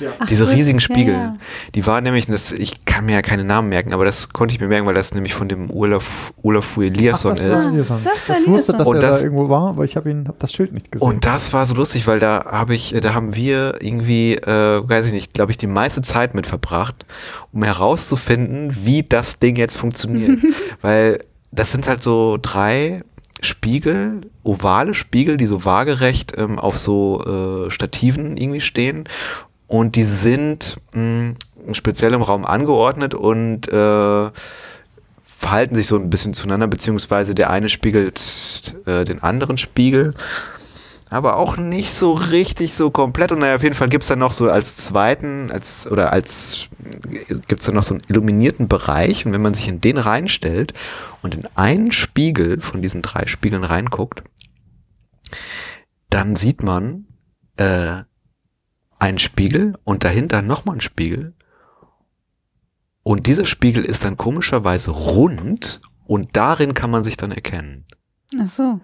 Ja. Ach, Diese riesigen Spiegel. Ja, ja. Die waren nämlich, das, ich kann mir ja keine Namen merken, aber das konnte ich mir merken, weil das nämlich von dem Olaf, Olaf Eliasson ist. War Eliasson. Das war ich wusste, dass und er das, da irgendwo war, aber ich habe ihn, hab das Schild nicht gesehen. Und das war so lustig, weil da habe ich, da haben wir irgendwie, äh, weiß ich nicht, glaube ich, die meiste Zeit mit verbracht, um herauszufinden, wie das Ding jetzt funktioniert. <laughs> weil das sind halt so drei Spiegel, ovale Spiegel, die so waagerecht ähm, auf so äh, Stativen irgendwie stehen. Und die sind mh, speziell im Raum angeordnet und äh, verhalten sich so ein bisschen zueinander, beziehungsweise der eine spiegelt äh, den anderen Spiegel aber auch nicht so richtig so komplett. Und naja, auf jeden Fall gibt es dann noch so als zweiten, als oder als gibt es dann noch so einen illuminierten Bereich. Und wenn man sich in den reinstellt und in einen Spiegel von diesen drei Spiegeln reinguckt, dann sieht man äh, einen Spiegel und dahinter nochmal einen Spiegel. Und dieser Spiegel ist dann komischerweise rund und darin kann man sich dann erkennen. Ach so.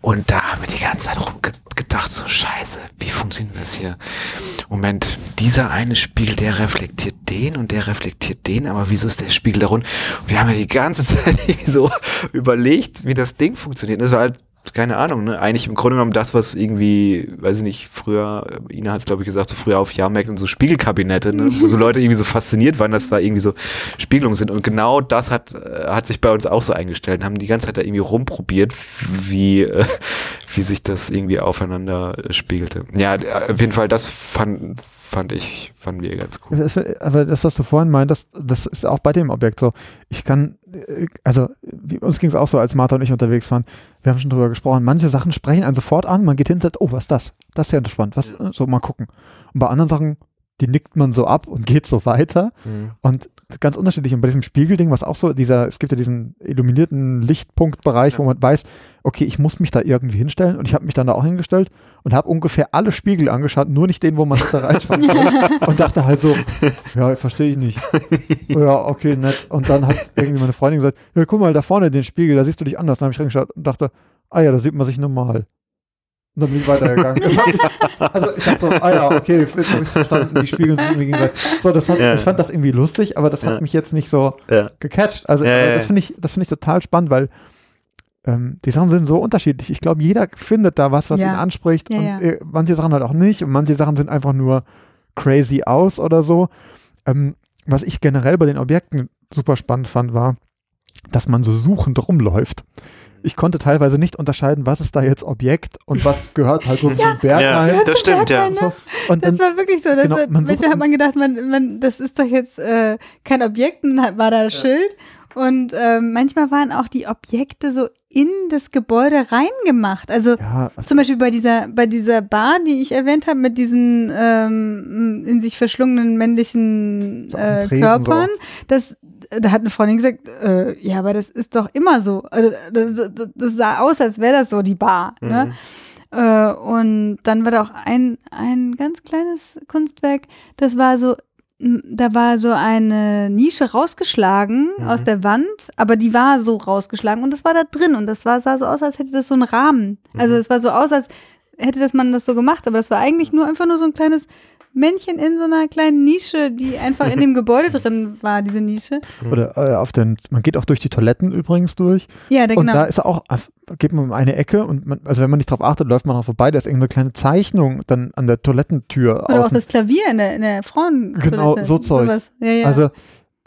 Und da haben wir die ganze Zeit rumgedacht, so scheiße, wie funktioniert das hier? Moment, dieser eine Spiegel, der reflektiert den und der reflektiert den, aber wieso ist der Spiegel da rund? Wir haben ja die ganze <laughs> Zeit so überlegt, wie das Ding funktioniert. Das war halt keine Ahnung, ne? Eigentlich im Grunde genommen das, was irgendwie, weiß ich nicht, früher, Ina hat es glaube ich gesagt, so früher auf Jahrmärkten so Spiegelkabinette, ne? wo so Leute irgendwie so fasziniert waren, dass da irgendwie so Spiegelungen sind. Und genau das hat, äh, hat sich bei uns auch so eingestellt, haben die ganze Zeit da irgendwie rumprobiert, wie, äh, wie sich das irgendwie aufeinander spiegelte. Ja, auf jeden Fall, das fand, fand ich, fanden wir ganz cool. Aber das, was du vorhin meintest, das ist auch bei dem Objekt so. Ich kann, äh, also uns ging es auch so, als Martha und ich unterwegs waren. Wir haben schon drüber gesprochen. Manche Sachen sprechen einen sofort an. Man geht hin und sagt, oh, was ist das? Das ist ja spannend. Was. So, mal gucken. Und bei anderen Sachen, die nickt man so ab und <laughs> geht so weiter. Mhm. Und ganz unterschiedlich. Und bei diesem Spiegelding, was auch so, dieser, es gibt ja diesen illuminierten Lichtpunktbereich, ja. wo man weiß, okay, ich muss mich da irgendwie hinstellen. Und ich habe mich dann da auch hingestellt und habe ungefähr alle Spiegel angeschaut, nur nicht den, wo man da reinschauen kann. <laughs> und dachte halt so, ja, verstehe ich nicht. ja, okay, nett. Und dann hat irgendwie meine Freundin gesagt, ja, guck mal, da vorne den Spiegel, da siehst du dich anders. Dann habe ich reingeschaut und dachte, ah ja, da sieht man sich normal. Und dann bin ich weitergegangen. Ich, also ich dachte so, ah ja, okay, jetzt habe ich verstanden, die Spiegel sind irgendwie gegenseitig. So, das hat, ja. ich fand das irgendwie lustig, aber das hat ja. mich jetzt nicht so ja. gecatcht. Also das finde ich, das finde ich total spannend, weil ähm, die Sachen sind so unterschiedlich. Ich glaube, jeder findet da was, was ihn anspricht. und äh, manche Sachen halt auch nicht. Und manche Sachen sind einfach nur crazy aus oder so. Ähm, was ich generell bei den Objekten super spannend fand, war, dass man so suchend rumläuft ich konnte teilweise nicht unterscheiden, was ist da jetzt Objekt und was gehört halt so <laughs> ja, zum Berg. Ja, halt. das stimmt, ja. So. Und das dann, war wirklich so. Genau, man manchmal hat man gedacht, man, man, das ist doch jetzt äh, kein Objekt und dann war da das ja. Schild. Und äh, manchmal waren auch die Objekte so in das Gebäude reingemacht. Also, ja, also zum Beispiel bei dieser, bei dieser Bar, die ich erwähnt habe, mit diesen ähm, in sich verschlungenen männlichen äh, Körpern, so. das, da hat eine Freundin gesagt, äh, ja, aber das ist doch immer so. Also, das, das sah aus, als wäre das so die Bar. Ne? Mhm. Ne? Äh, und dann war da auch ein, ein ganz kleines Kunstwerk, das war so da war so eine Nische rausgeschlagen mhm. aus der Wand, aber die war so rausgeschlagen und das war da drin und das war, sah so aus, als hätte das so einen Rahmen. Also mhm. Also es war so aus, als hätte das man das so gemacht, aber das war eigentlich nur einfach nur so ein kleines Männchen in so einer kleinen Nische, die einfach in dem <laughs> Gebäude drin war, diese Nische. Oder äh, auf den, man geht auch durch die Toiletten übrigens durch. Ja, der, und genau. da ist auch, geht man um eine Ecke und man, also wenn man nicht drauf achtet, läuft man auch vorbei, da ist irgendeine kleine Zeichnung dann an der Toilettentür. Oder außen. auch das Klavier in der, in der Frauen. Genau, so Zeug. Ja, ja. Also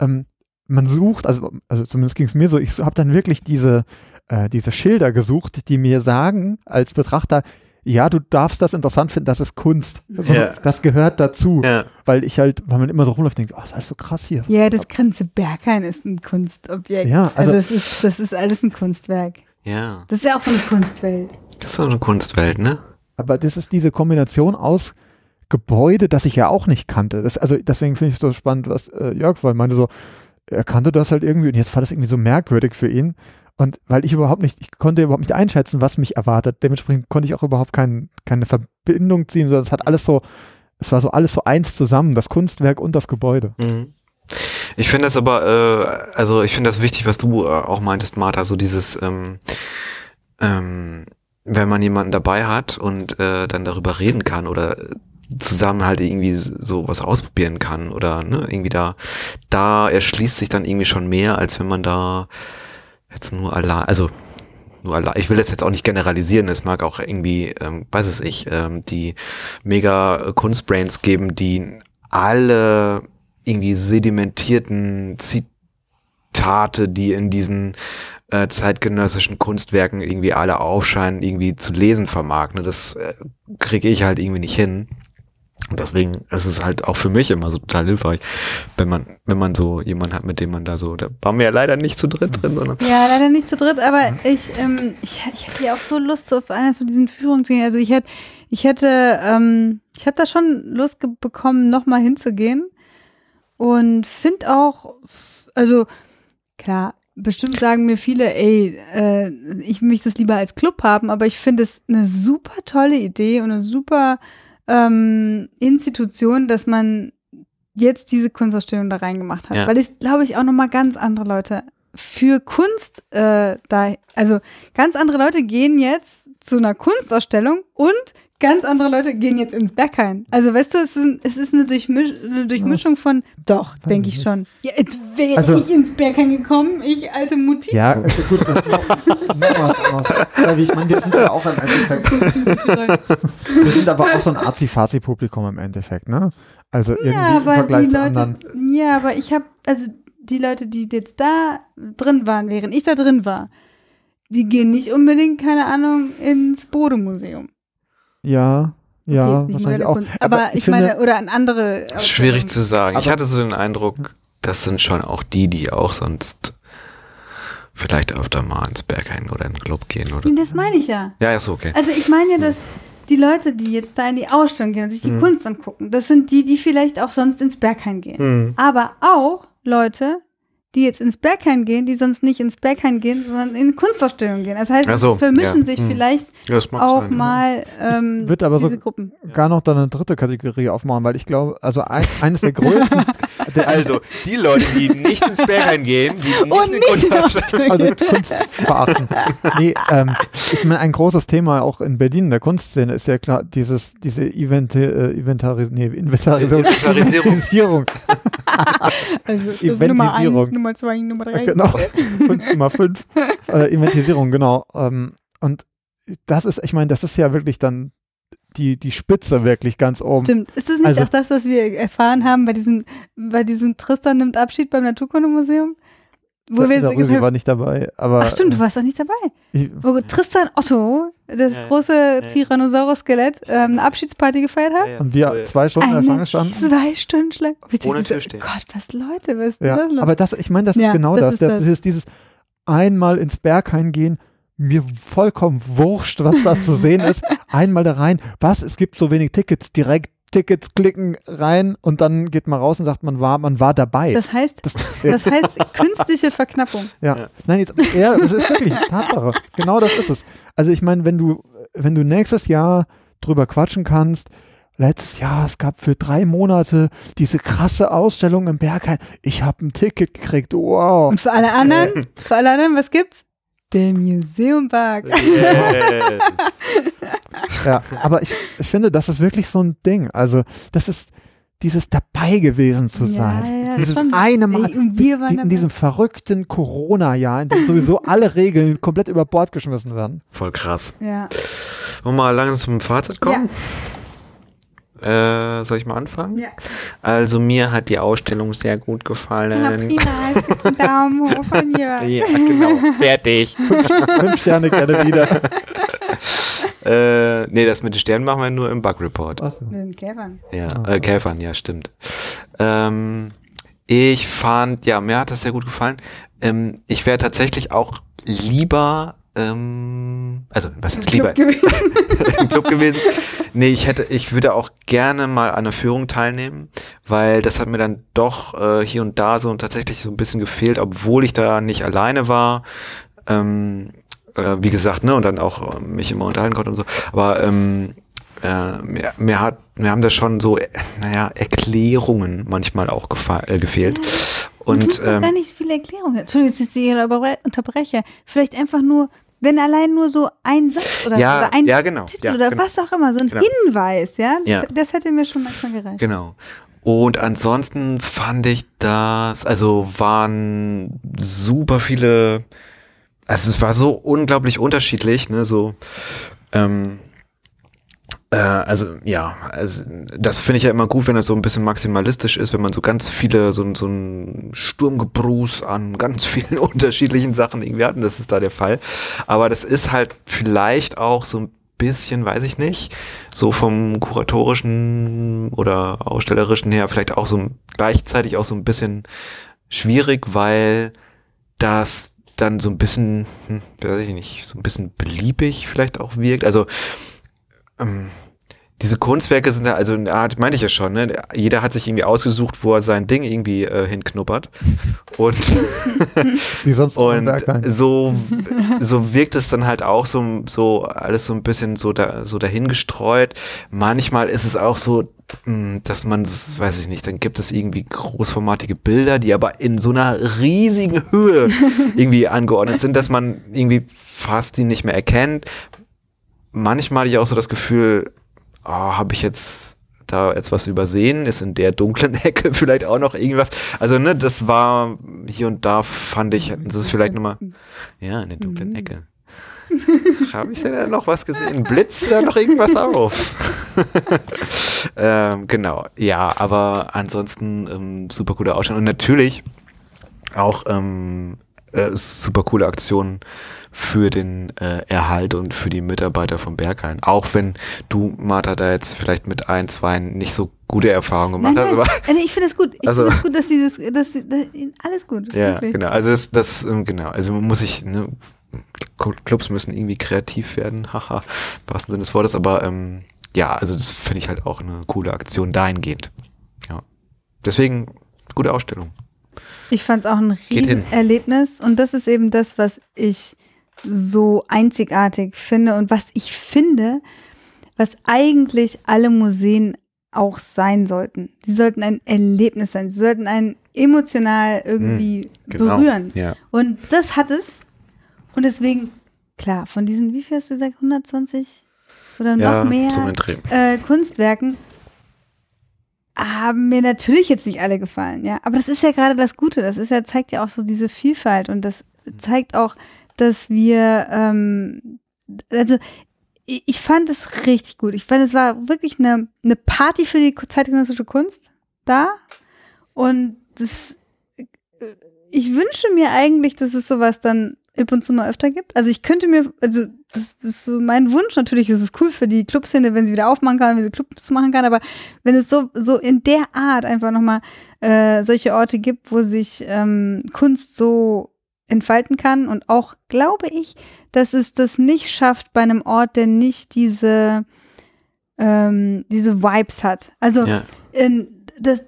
ähm, man sucht, also, also zumindest ging es mir so, ich habe dann wirklich diese, äh, diese Schilder gesucht, die mir sagen, als Betrachter, ja, du darfst das interessant finden, das ist Kunst. Also, ja. Das gehört dazu. Ja. Weil ich halt, weil man immer so rumläuft und denkt, oh, das ist alles so krass hier. Ja, das ganze Berghain ist ein Kunstobjekt. Ja, also, also das, ist, das ist alles ein Kunstwerk. Ja. Das ist ja auch so eine Kunstwelt. Das ist auch eine Kunstwelt, ne? Aber das ist diese Kombination aus Gebäude, das ich ja auch nicht kannte. Das, also deswegen finde ich es so spannend, was äh, Jörg weil meinte so, er kannte das halt irgendwie und jetzt war das irgendwie so merkwürdig für ihn. Und weil ich überhaupt nicht, ich konnte überhaupt nicht einschätzen, was mich erwartet. Dementsprechend konnte ich auch überhaupt kein, keine Verbindung ziehen, sondern es hat alles so, es war so alles so eins zusammen, das Kunstwerk und das Gebäude. Mhm. Ich finde das aber, äh, also ich finde das wichtig, was du äh, auch meintest, Martha, so dieses, ähm, ähm, wenn man jemanden dabei hat und äh, dann darüber reden kann oder zusammen halt irgendwie so was ausprobieren kann oder ne, irgendwie da, da erschließt sich dann irgendwie schon mehr, als wenn man da jetzt nur allein, also nur allein, ich will das jetzt auch nicht generalisieren, es mag auch irgendwie, ähm, weiß es ich, ähm, die mega Kunstbrains geben, die alle irgendwie sedimentierten Zitate, die in diesen äh, zeitgenössischen Kunstwerken irgendwie alle aufscheinen, irgendwie zu lesen vermag. Ne? Das äh, kriege ich halt irgendwie nicht hin. Und deswegen ist es halt auch für mich immer so total hilfreich, wenn man, wenn man so jemanden hat, mit dem man da so, da waren wir ja leider nicht zu dritt drin, sondern. Ja, leider nicht zu dritt, aber ich, ähm, ich, ich hätte ja auch so Lust auf eine von diesen Führungen zu gehen. Also ich hätte, ich hätte, ähm, ich habe da schon Lust bekommen, nochmal hinzugehen. Und finde auch, also klar, bestimmt sagen mir viele, ey, äh, ich möchte es lieber als Club haben, aber ich finde es eine super tolle Idee und eine super ähm, Institution, dass man jetzt diese Kunstausstellung da reingemacht hat. Ja. Weil es, glaube ich, auch nochmal ganz andere Leute für Kunst äh, da, also ganz andere Leute gehen jetzt zu einer Kunstausstellung und ganz andere Leute gehen jetzt ins Berghain. Also weißt du, es ist, es ist eine, Durchmisch eine Durchmischung von, doch, denke ich schon. Ja, jetzt wäre also, ich ins Berghain gekommen, ich alte Mutti. Ja, also gut, das ist. <laughs> Weil ich meine, wir sind ja auch im Endeffekt. wir sind aber auch so ein Azi-Fazi-Publikum im Endeffekt, ne? Also irgendwie ja, im Vergleich zu Leute, anderen. Ja, aber ich habe, also die Leute, die jetzt da drin waren, während ich da drin war, die gehen nicht unbedingt, keine Ahnung, ins Bodemuseum. Ja, ja, okay, wahrscheinlich auch. Aber, aber, ich, finde, meine, oder an andere. Das ist schwierig zu sagen. ich hatte so den Eindruck, das sind schon auch die, die auch sonst vielleicht öfter mal ins Berghain oder in den Club gehen oder. Das meine ich ja. Ja, ist okay. Also ich meine ja, dass die Leute, die jetzt da in die Ausstellung gehen und sich die mhm. Kunst angucken, das sind die, die vielleicht auch sonst ins Berghain gehen. Mhm. Aber auch Leute, die jetzt ins Berghain gehen, die sonst nicht ins Berghain gehen, sondern in Kunstausstellungen gehen. Das heißt, so, es vermischen ja. sich hm. vielleicht ja, auch sein, mal ähm, Wird aber diese so Gruppen. gar noch dann eine dritte Kategorie aufmachen, weil ich glaube, also ein, eines der <laughs> größten. <laughs> also die Leute, die nicht ins Berghain gehen, die nicht Und in Kunstausstellungen also Kunst verachten. Nee, ähm, ich meine, ein großes Thema auch in Berlin in der Kunstszene ist ja klar dieses, diese Event, äh, Inventaris nee, Inventarisierung. Inventarisierung. also das Nummer eins, Nummer zwei, Nummer drei. Genau, fünf, Nummer fünf. Äh, Inventisierung, genau. Ähm, und das ist, ich meine, das ist ja wirklich dann die, die Spitze wirklich ganz oben. Stimmt. Ist das nicht also, auch das, was wir erfahren haben bei diesem, bei diesem Tristan nimmt Abschied beim Naturkundemuseum? Wo wir, Rosi war nicht dabei. Aber, Ach stimmt, du warst doch nicht dabei. Ich, Wo Tristan Otto, das ja, große ja, Tyrannosaurus-Skelett, ähm, eine Abschiedsparty gefeiert hat. Ja, und wir zwei Stunden in der Schlange standen. Zwei Stunden Schlange. Ohne Türstehen. Gott, was Leute, was ist? Aber das, ich meine, das ist genau das. Das, das. das ist dieses einmal ins Berghain gehen, mir vollkommen wurscht, was da zu sehen ist. <laughs> Einmal da rein. Was? Es gibt so wenig Tickets direkt Tickets klicken rein und dann geht man raus und sagt, man war, man war dabei. Das heißt, das, das <laughs> heißt künstliche Verknappung. Ja. ja. Nein, jetzt, ja, das ist wirklich Tatsache. Genau das ist es. Also ich meine, wenn du, wenn du nächstes Jahr drüber quatschen kannst, letztes Jahr, es gab für drei Monate diese krasse Ausstellung im Berghain. Ich habe ein Ticket gekriegt. Wow. Und für alle anderen, für alle anderen, was gibt's? Der Museumpark. Yes. <laughs> ja, aber ich, ich finde, das ist wirklich so ein Ding. Also, das ist dieses dabei gewesen zu sein. Ja, ja, dieses eine Mal die, in diesem verrückten Corona-Jahr, in dem sowieso alle Regeln komplett über Bord geschmissen werden. Voll krass. Ja. Wollen wir mal langsam zum Fazit kommen? Ja. Äh, soll ich mal anfangen? Ja. Also mir hat die Ausstellung sehr gut gefallen. Ja, prima. Daumen hoch von <laughs> hier. Ja, genau. Fertig. <laughs> Fünf Sterne gerne wieder. <laughs> äh, nee, das mit den Sternen machen wir nur im Bug Report. Achso. Mit den Käfern. Ja, ah. äh, Käfern, ja, stimmt. Ähm, ich fand, ja, mir hat das sehr gut gefallen. Ähm, ich wäre tatsächlich auch lieber ähm, also was heißt lieber <laughs> im Club gewesen. Nee, ich hätte, ich würde auch gerne mal an der Führung teilnehmen, weil das hat mir dann doch äh, hier und da so tatsächlich so ein bisschen gefehlt, obwohl ich da nicht alleine war. Ähm, äh, wie gesagt, ne, und dann auch äh, mich immer unterhalten konnte und so. Aber ähm, äh, mir, mir, hat, mir haben da schon so, naja, Erklärungen manchmal auch äh, gefehlt. Und, ähm, gar nicht viele Erklärungen. Entschuldigung, dass ich Sie unterbreche. Vielleicht einfach nur, wenn allein nur so ein Satz oder, ja, oder ein ja, genau, Titel ja, oder genau. was auch immer, so ein genau. Hinweis, ja? ja? Das hätte mir schon manchmal gereicht. Genau. Und ansonsten fand ich das, also waren super viele, also es war so unglaublich unterschiedlich, ne, so, ähm, Äh, also ja, also, das finde ich ja immer gut, wenn es so ein bisschen maximalistisch ist, wenn man so ganz viele, so, so ein Sturmgebruß an ganz vielen <laughs> unterschiedlichen Sachen irgendwie hat und das ist da der Fall. Aber das ist halt vielleicht auch so ein bisschen, weiß ich nicht, so vom kuratorischen oder ausstellerischen her vielleicht auch so gleichzeitig auch so ein bisschen schwierig, weil das dann so ein bisschen, hm, weiß ich nicht, so ein bisschen beliebig vielleicht auch wirkt. Also ähm, diese Kunstwerke sind ja, also ah, meine ich ja schon, ne? Jeder hat sich irgendwie ausgesucht, wo er sein Ding irgendwie äh, hinknuppert. Und, <laughs> Wie sonst und so, so wirkt es dann halt auch so, so alles so ein bisschen so, da, so dahingestreut. Manchmal ist es auch so, hm, dass man, weiß ich nicht, dann gibt es irgendwie großformatige Bilder, die aber in so einer riesigen Höhe <laughs> irgendwie angeordnet sind, dass man irgendwie fast die nicht mehr erkennt. Manchmal hatte ich auch so das Gefühl, oh, habe ich jetzt da jetzt was übersehen? Ist in der dunklen <laughs> Ecke vielleicht auch noch irgendwas? Also, ne, das war hier und da fand ich, das ist vielleicht nochmal, ja, in der dunklen mhm. Ecke. <laughs> Habe ich da noch was gesehen? Blitzt da noch irgendwas auf? <laughs> ähm, genau, ja, aber ansonsten ähm, super coole Ausstellung und natürlich auch ähm, äh, super coole Aktionen für den äh, Erhalt und für die Mitarbeiter vom Berghain. Auch wenn du, Martha, da jetzt vielleicht mit ein, zwei nicht so gute Erfahrungen gemacht nein, nein, hast. Aber ich finde es gut. Ich also, finde es gut, dass sie das, dass sie, das, alles gut. Ja, wirklich. genau. Also das, das, ähm, genau. Also man muss sich, ne, Clubs müssen irgendwie kreativ werden, <laughs> haha, im wahrsten Sinne des Wortes, aber ähm, ja, also das finde ich halt auch eine coole Aktion dahingehend. Ja. Deswegen, gute Ausstellung. Ich fand es auch ein Riesenerlebnis und das ist eben das, was ich so einzigartig finde und was ich finde, was eigentlich alle Museen auch sein sollten. Sie sollten ein Erlebnis sein. Sie sollten einen emotional irgendwie mm, genau, berühren. Ja. Und das hat es. Und deswegen, klar, von diesen, wie viel hast du gesagt, 120 oder ja, noch mehr äh, Kunstwerken haben mir natürlich jetzt nicht alle gefallen, ja. Aber das ist ja gerade das Gute. Das ist ja, zeigt ja auch so diese Vielfalt und das zeigt auch, dass wir, ähm, also ich fand es richtig gut. Ich fand, es war wirklich eine, eine Party für die zeitgenössische Kunst da. Und das, ich wünsche mir eigentlich, dass es sowas dann ab und zu mal öfter gibt. Also ich könnte mir, also das ist so mein Wunsch. Natürlich ist es cool für die Clubszene, wenn sie wieder aufmachen kann, wenn sie Clubs machen kann. Aber wenn es so, so in der Art einfach nochmal äh, solche Orte gibt, wo sich ähm, Kunst so entfalten kann und auch glaube ich, dass es das nicht schafft bei einem Ort, der nicht diese ähm, diese Vibes hat. Also ja. in, das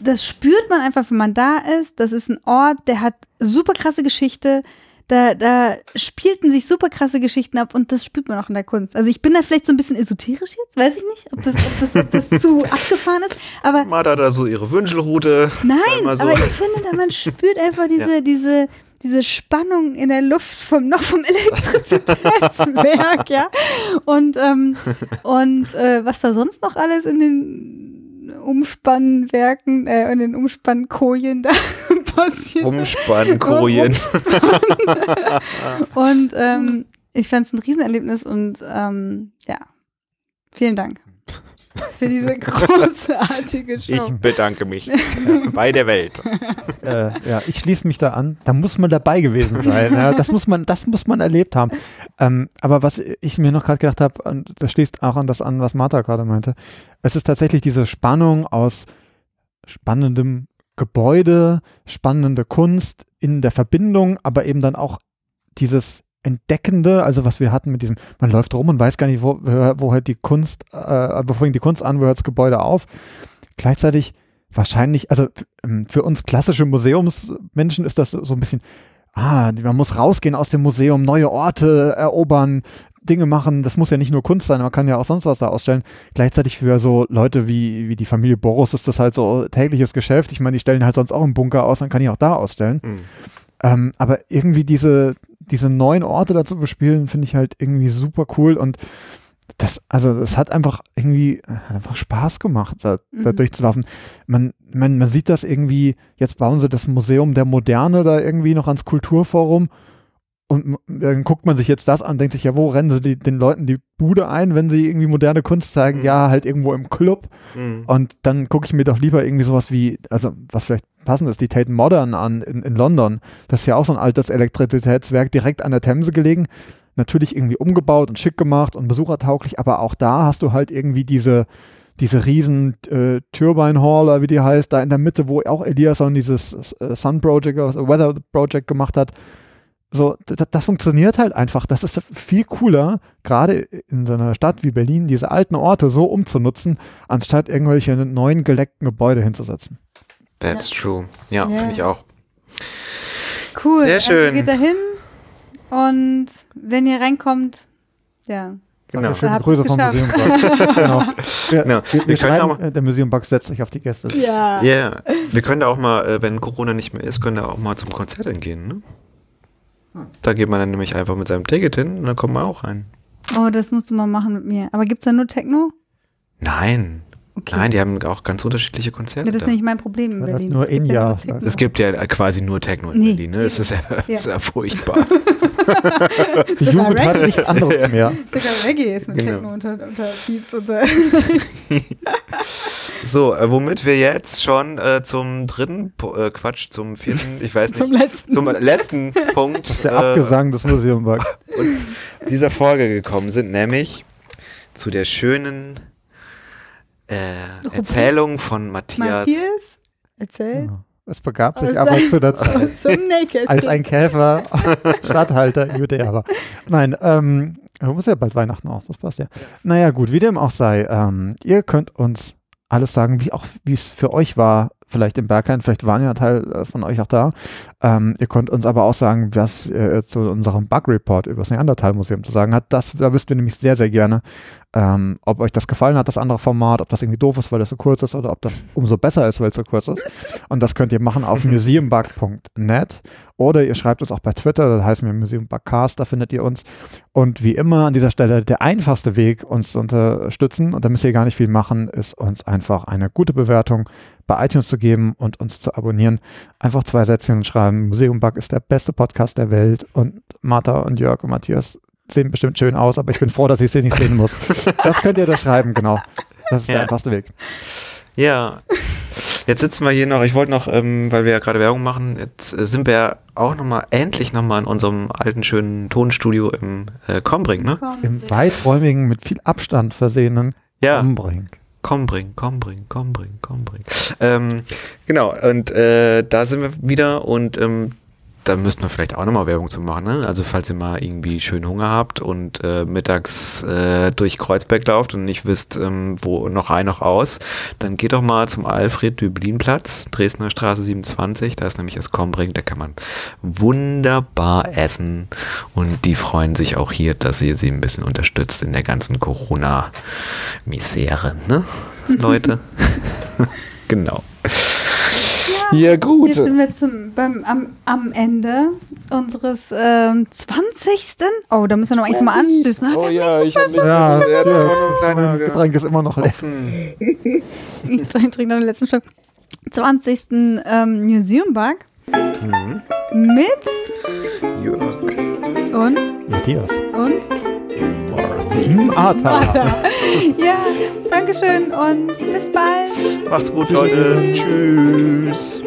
das spürt man einfach, wenn man da ist. Das ist ein Ort, der hat super krasse Geschichte. Da, da spielten sich super krasse Geschichten ab und das spürt man auch in der Kunst. Also ich bin da vielleicht so ein bisschen esoterisch jetzt, weiß ich nicht, ob das, ob das, ob das zu abgefahren ist. Aber Martha hat da so ihre Wünschelrute. Nein, so. aber ich finde, man spürt einfach diese, ja. diese, diese Spannung in der Luft vom noch vom Elektrizitätswerk, ja. Und, ähm, und äh, was da sonst noch alles in den Umspannwerken, äh, in den Umspannkojen da <laughs> passiert. Umspannkojen. und ähm, ich fand es ein Riesenerlebnis und ähm, ja, vielen Dank <laughs> für diese <laughs> großartige Show. Ich bedanke mich bei der Welt. <laughs> Äh, ja, ich schließe mich da an. Da muss man dabei gewesen sein. Ja, das muss man, das muss man erlebt haben. Ähm, aber was ich mir noch gerade gedacht habe, das schließt auch an das an, was Martha gerade meinte. Es ist tatsächlich diese Spannung aus spannendem Gebäude, spannende Kunst in der Verbindung, aber eben dann auch dieses Entdeckende, also was wir hatten mit diesem, man läuft rum und weiß gar nicht, wo, wo hört die Kunst, äh, wo fängt die Kunst an, wo hört das Gebäude auf. Gleichzeitig wahrscheinlich, also ähm, für uns klassische Museumsmenschen ist das so ein bisschen, ah, man muss rausgehen aus dem Museum, neue Orte erobern, Dinge machen. Das muss ja nicht nur Kunst sein, man kann ja auch sonst was da ausstellen. Gleichzeitig für so Leute wie, wie die Familie Boros ist das halt so tägliches Geschäft. Ich meine, die stellen halt sonst auch einen Bunker aus, dann kann ich auch da ausstellen. Mhm. Ähm, aber irgendwie diese, diese neuen Orte dazu bespielen, finde ich halt irgendwie super cool und das, also es hat einfach irgendwie hat einfach Spaß gemacht, da, da mhm. durchzulaufen. Man, man, man sieht das irgendwie, jetzt bauen sie das Museum der Moderne da irgendwie noch ans Kulturforum und dann guckt man sich jetzt das an, denkt sich, ja, wo rennen sie die, den Leuten die Bude ein, wenn sie irgendwie moderne Kunst zeigen? Mhm. Ja, halt irgendwo im Club. Mhm. Und dann gucke ich mir doch lieber irgendwie sowas wie, also was vielleicht passend ist, die Tate Modern an in, in London. Das ist ja auch so ein altes Elektrizitätswerk direkt an der Themse gelegen. Natürlich irgendwie umgebaut und schick gemacht und besuchertauglich, aber auch da hast du halt irgendwie diese, diese riesen äh, Turbine Hall, wie die heißt, da in der Mitte, wo auch Eliasson dieses äh, Sun Project, also Weather Project gemacht hat so, das, das, funktioniert halt einfach. Das ist viel cooler, gerade in so einer Stadt wie Berlin, diese alten Orte so umzunutzen, anstatt irgendwelche neuen geleckten Gebäude hinzusetzen. That's ja. true. Ja, yeah. finde ich auch. Cool. Sehr also schön. Also geht dahin und wenn ihr reinkommt, ja. Genau. Schöne Grüße vom Museum <laughs> genau. Wir, genau. wir, wir schreiben, auch, der Museumbank setzt sich auf die Gäste. Ja. Yeah. Wir können da auch mal, äh, wenn Corona nicht mehr ist, können da auch mal zum Konzert hingehen, ne? Da geht man dann nämlich einfach mit seinem Ticket hin und dann kommt man auch rein. Oh, das musst du mal machen mit mir. Aber gibt es da nur Techno? Nein. Okay. Nein, die haben auch ganz unterschiedliche Konzerte. Ja, das ist nämlich mein Problem in Berlin. Nur in Jahr. Es gibt ja quasi nur Techno in nee. Berlin. Ne? Es ist ja, ja. Ist ja furchtbar. <laughs> die Jugend hat nichts anderes mehr. Sogar Reggae ist mit genau. Techno unter, unter Beats. Unter <laughs> so, äh, womit wir jetzt schon äh, zum dritten, äh, Quatsch, zum vierten, ich weiß <laughs> nicht. zum letzten. Zum letzten Punkt. Das <laughs> ist der äh, Abgesang des Museumbanks. dieser Folge gekommen sind, nämlich zu der schönen äh, Erzählung von Matthias. Matthias erzählt. Ja. Es begab sich aber zu der Zeit, als ein Käfer <laughs> Stadthalter Judäa war. Nein, ähm, muss ja bald Weihnachten auch, das passt ja. Naja, gut, wie dem auch sei, ähm, ihr könnt uns alles sagen, wie auch, wie es für euch war, vielleicht im Berghain, vielleicht waren ja ein Teil äh, von euch auch da. Ähm, ihr könnt uns aber auch sagen, was äh, zu unserem Bug-Report über das Neandertal-Museum zu sagen hat. Das, da wüssten wir nämlich sehr, sehr gerne, ähm, ob euch das gefallen hat, das andere Format, ob das irgendwie doof ist, weil das so kurz ist oder ob das umso besser ist, weil es so kurz ist. Und das könnt ihr machen auf <laughs> museumbug.net oder ihr schreibt uns auch bei Twitter, das heißt mir Museumbugcast, da findet ihr uns. Und wie immer an dieser Stelle der einfachste Weg, uns zu unterstützen, und da müsst ihr gar nicht viel machen, ist uns einfach eine gute Bewertung bei iTunes zu geben und uns zu abonnieren. Einfach zwei Sätzchen schreiben. Museum Bug ist der beste Podcast der Welt und Martha und Jörg und Matthias sehen bestimmt schön aus, aber ich bin froh, dass ich sie nicht sehen muss. Das könnt ihr da schreiben, genau. Das ist ja. der einfachste Weg. Ja. Jetzt sitzen wir hier noch, ich wollte noch, ähm, weil wir ja gerade Werbung machen, jetzt äh, sind wir ja auch nochmal, endlich nochmal in unserem alten, schönen Tonstudio im äh, Kombring, ne? Im weiträumigen, mit viel Abstand versehenen ja. Kombring. Komm bring, komm bring, komm bring, komm bring. Ähm, genau, und äh, da sind wir wieder und ähm, da müssten wir vielleicht auch nochmal Werbung zu machen. Ne? Also falls ihr mal irgendwie schön Hunger habt und äh, mittags äh, durch Kreuzberg lauft und nicht wisst, ähm, wo noch ein, noch aus, dann geht doch mal zum Alfred Düblin Platz, Dresdner Straße 27. Da ist nämlich das Kombring, da kann man wunderbar essen und die freuen sich auch hier, dass ihr sie ein bisschen unterstützt in der ganzen Corona-Misere, ne, Leute? <laughs> <laughs> genau. Ja, gut. Jetzt sind wir zum, beim, am, am Ende unseres ähm, 20. Oh, da müssen wir noch eigentlich mal anschließen. Oh ja, ich habe ja, ja, ja, Getränk ist immer noch offen. <laughs> ich trinke noch den letzten Schluck. 20. Ähm, Museum Bug. Mhm. Mit Jörg. Und Matthias. Und Martha. Martha. Ja, Dankeschön und bis bald. Macht's gut, Leute. Tschüss. Tschüss.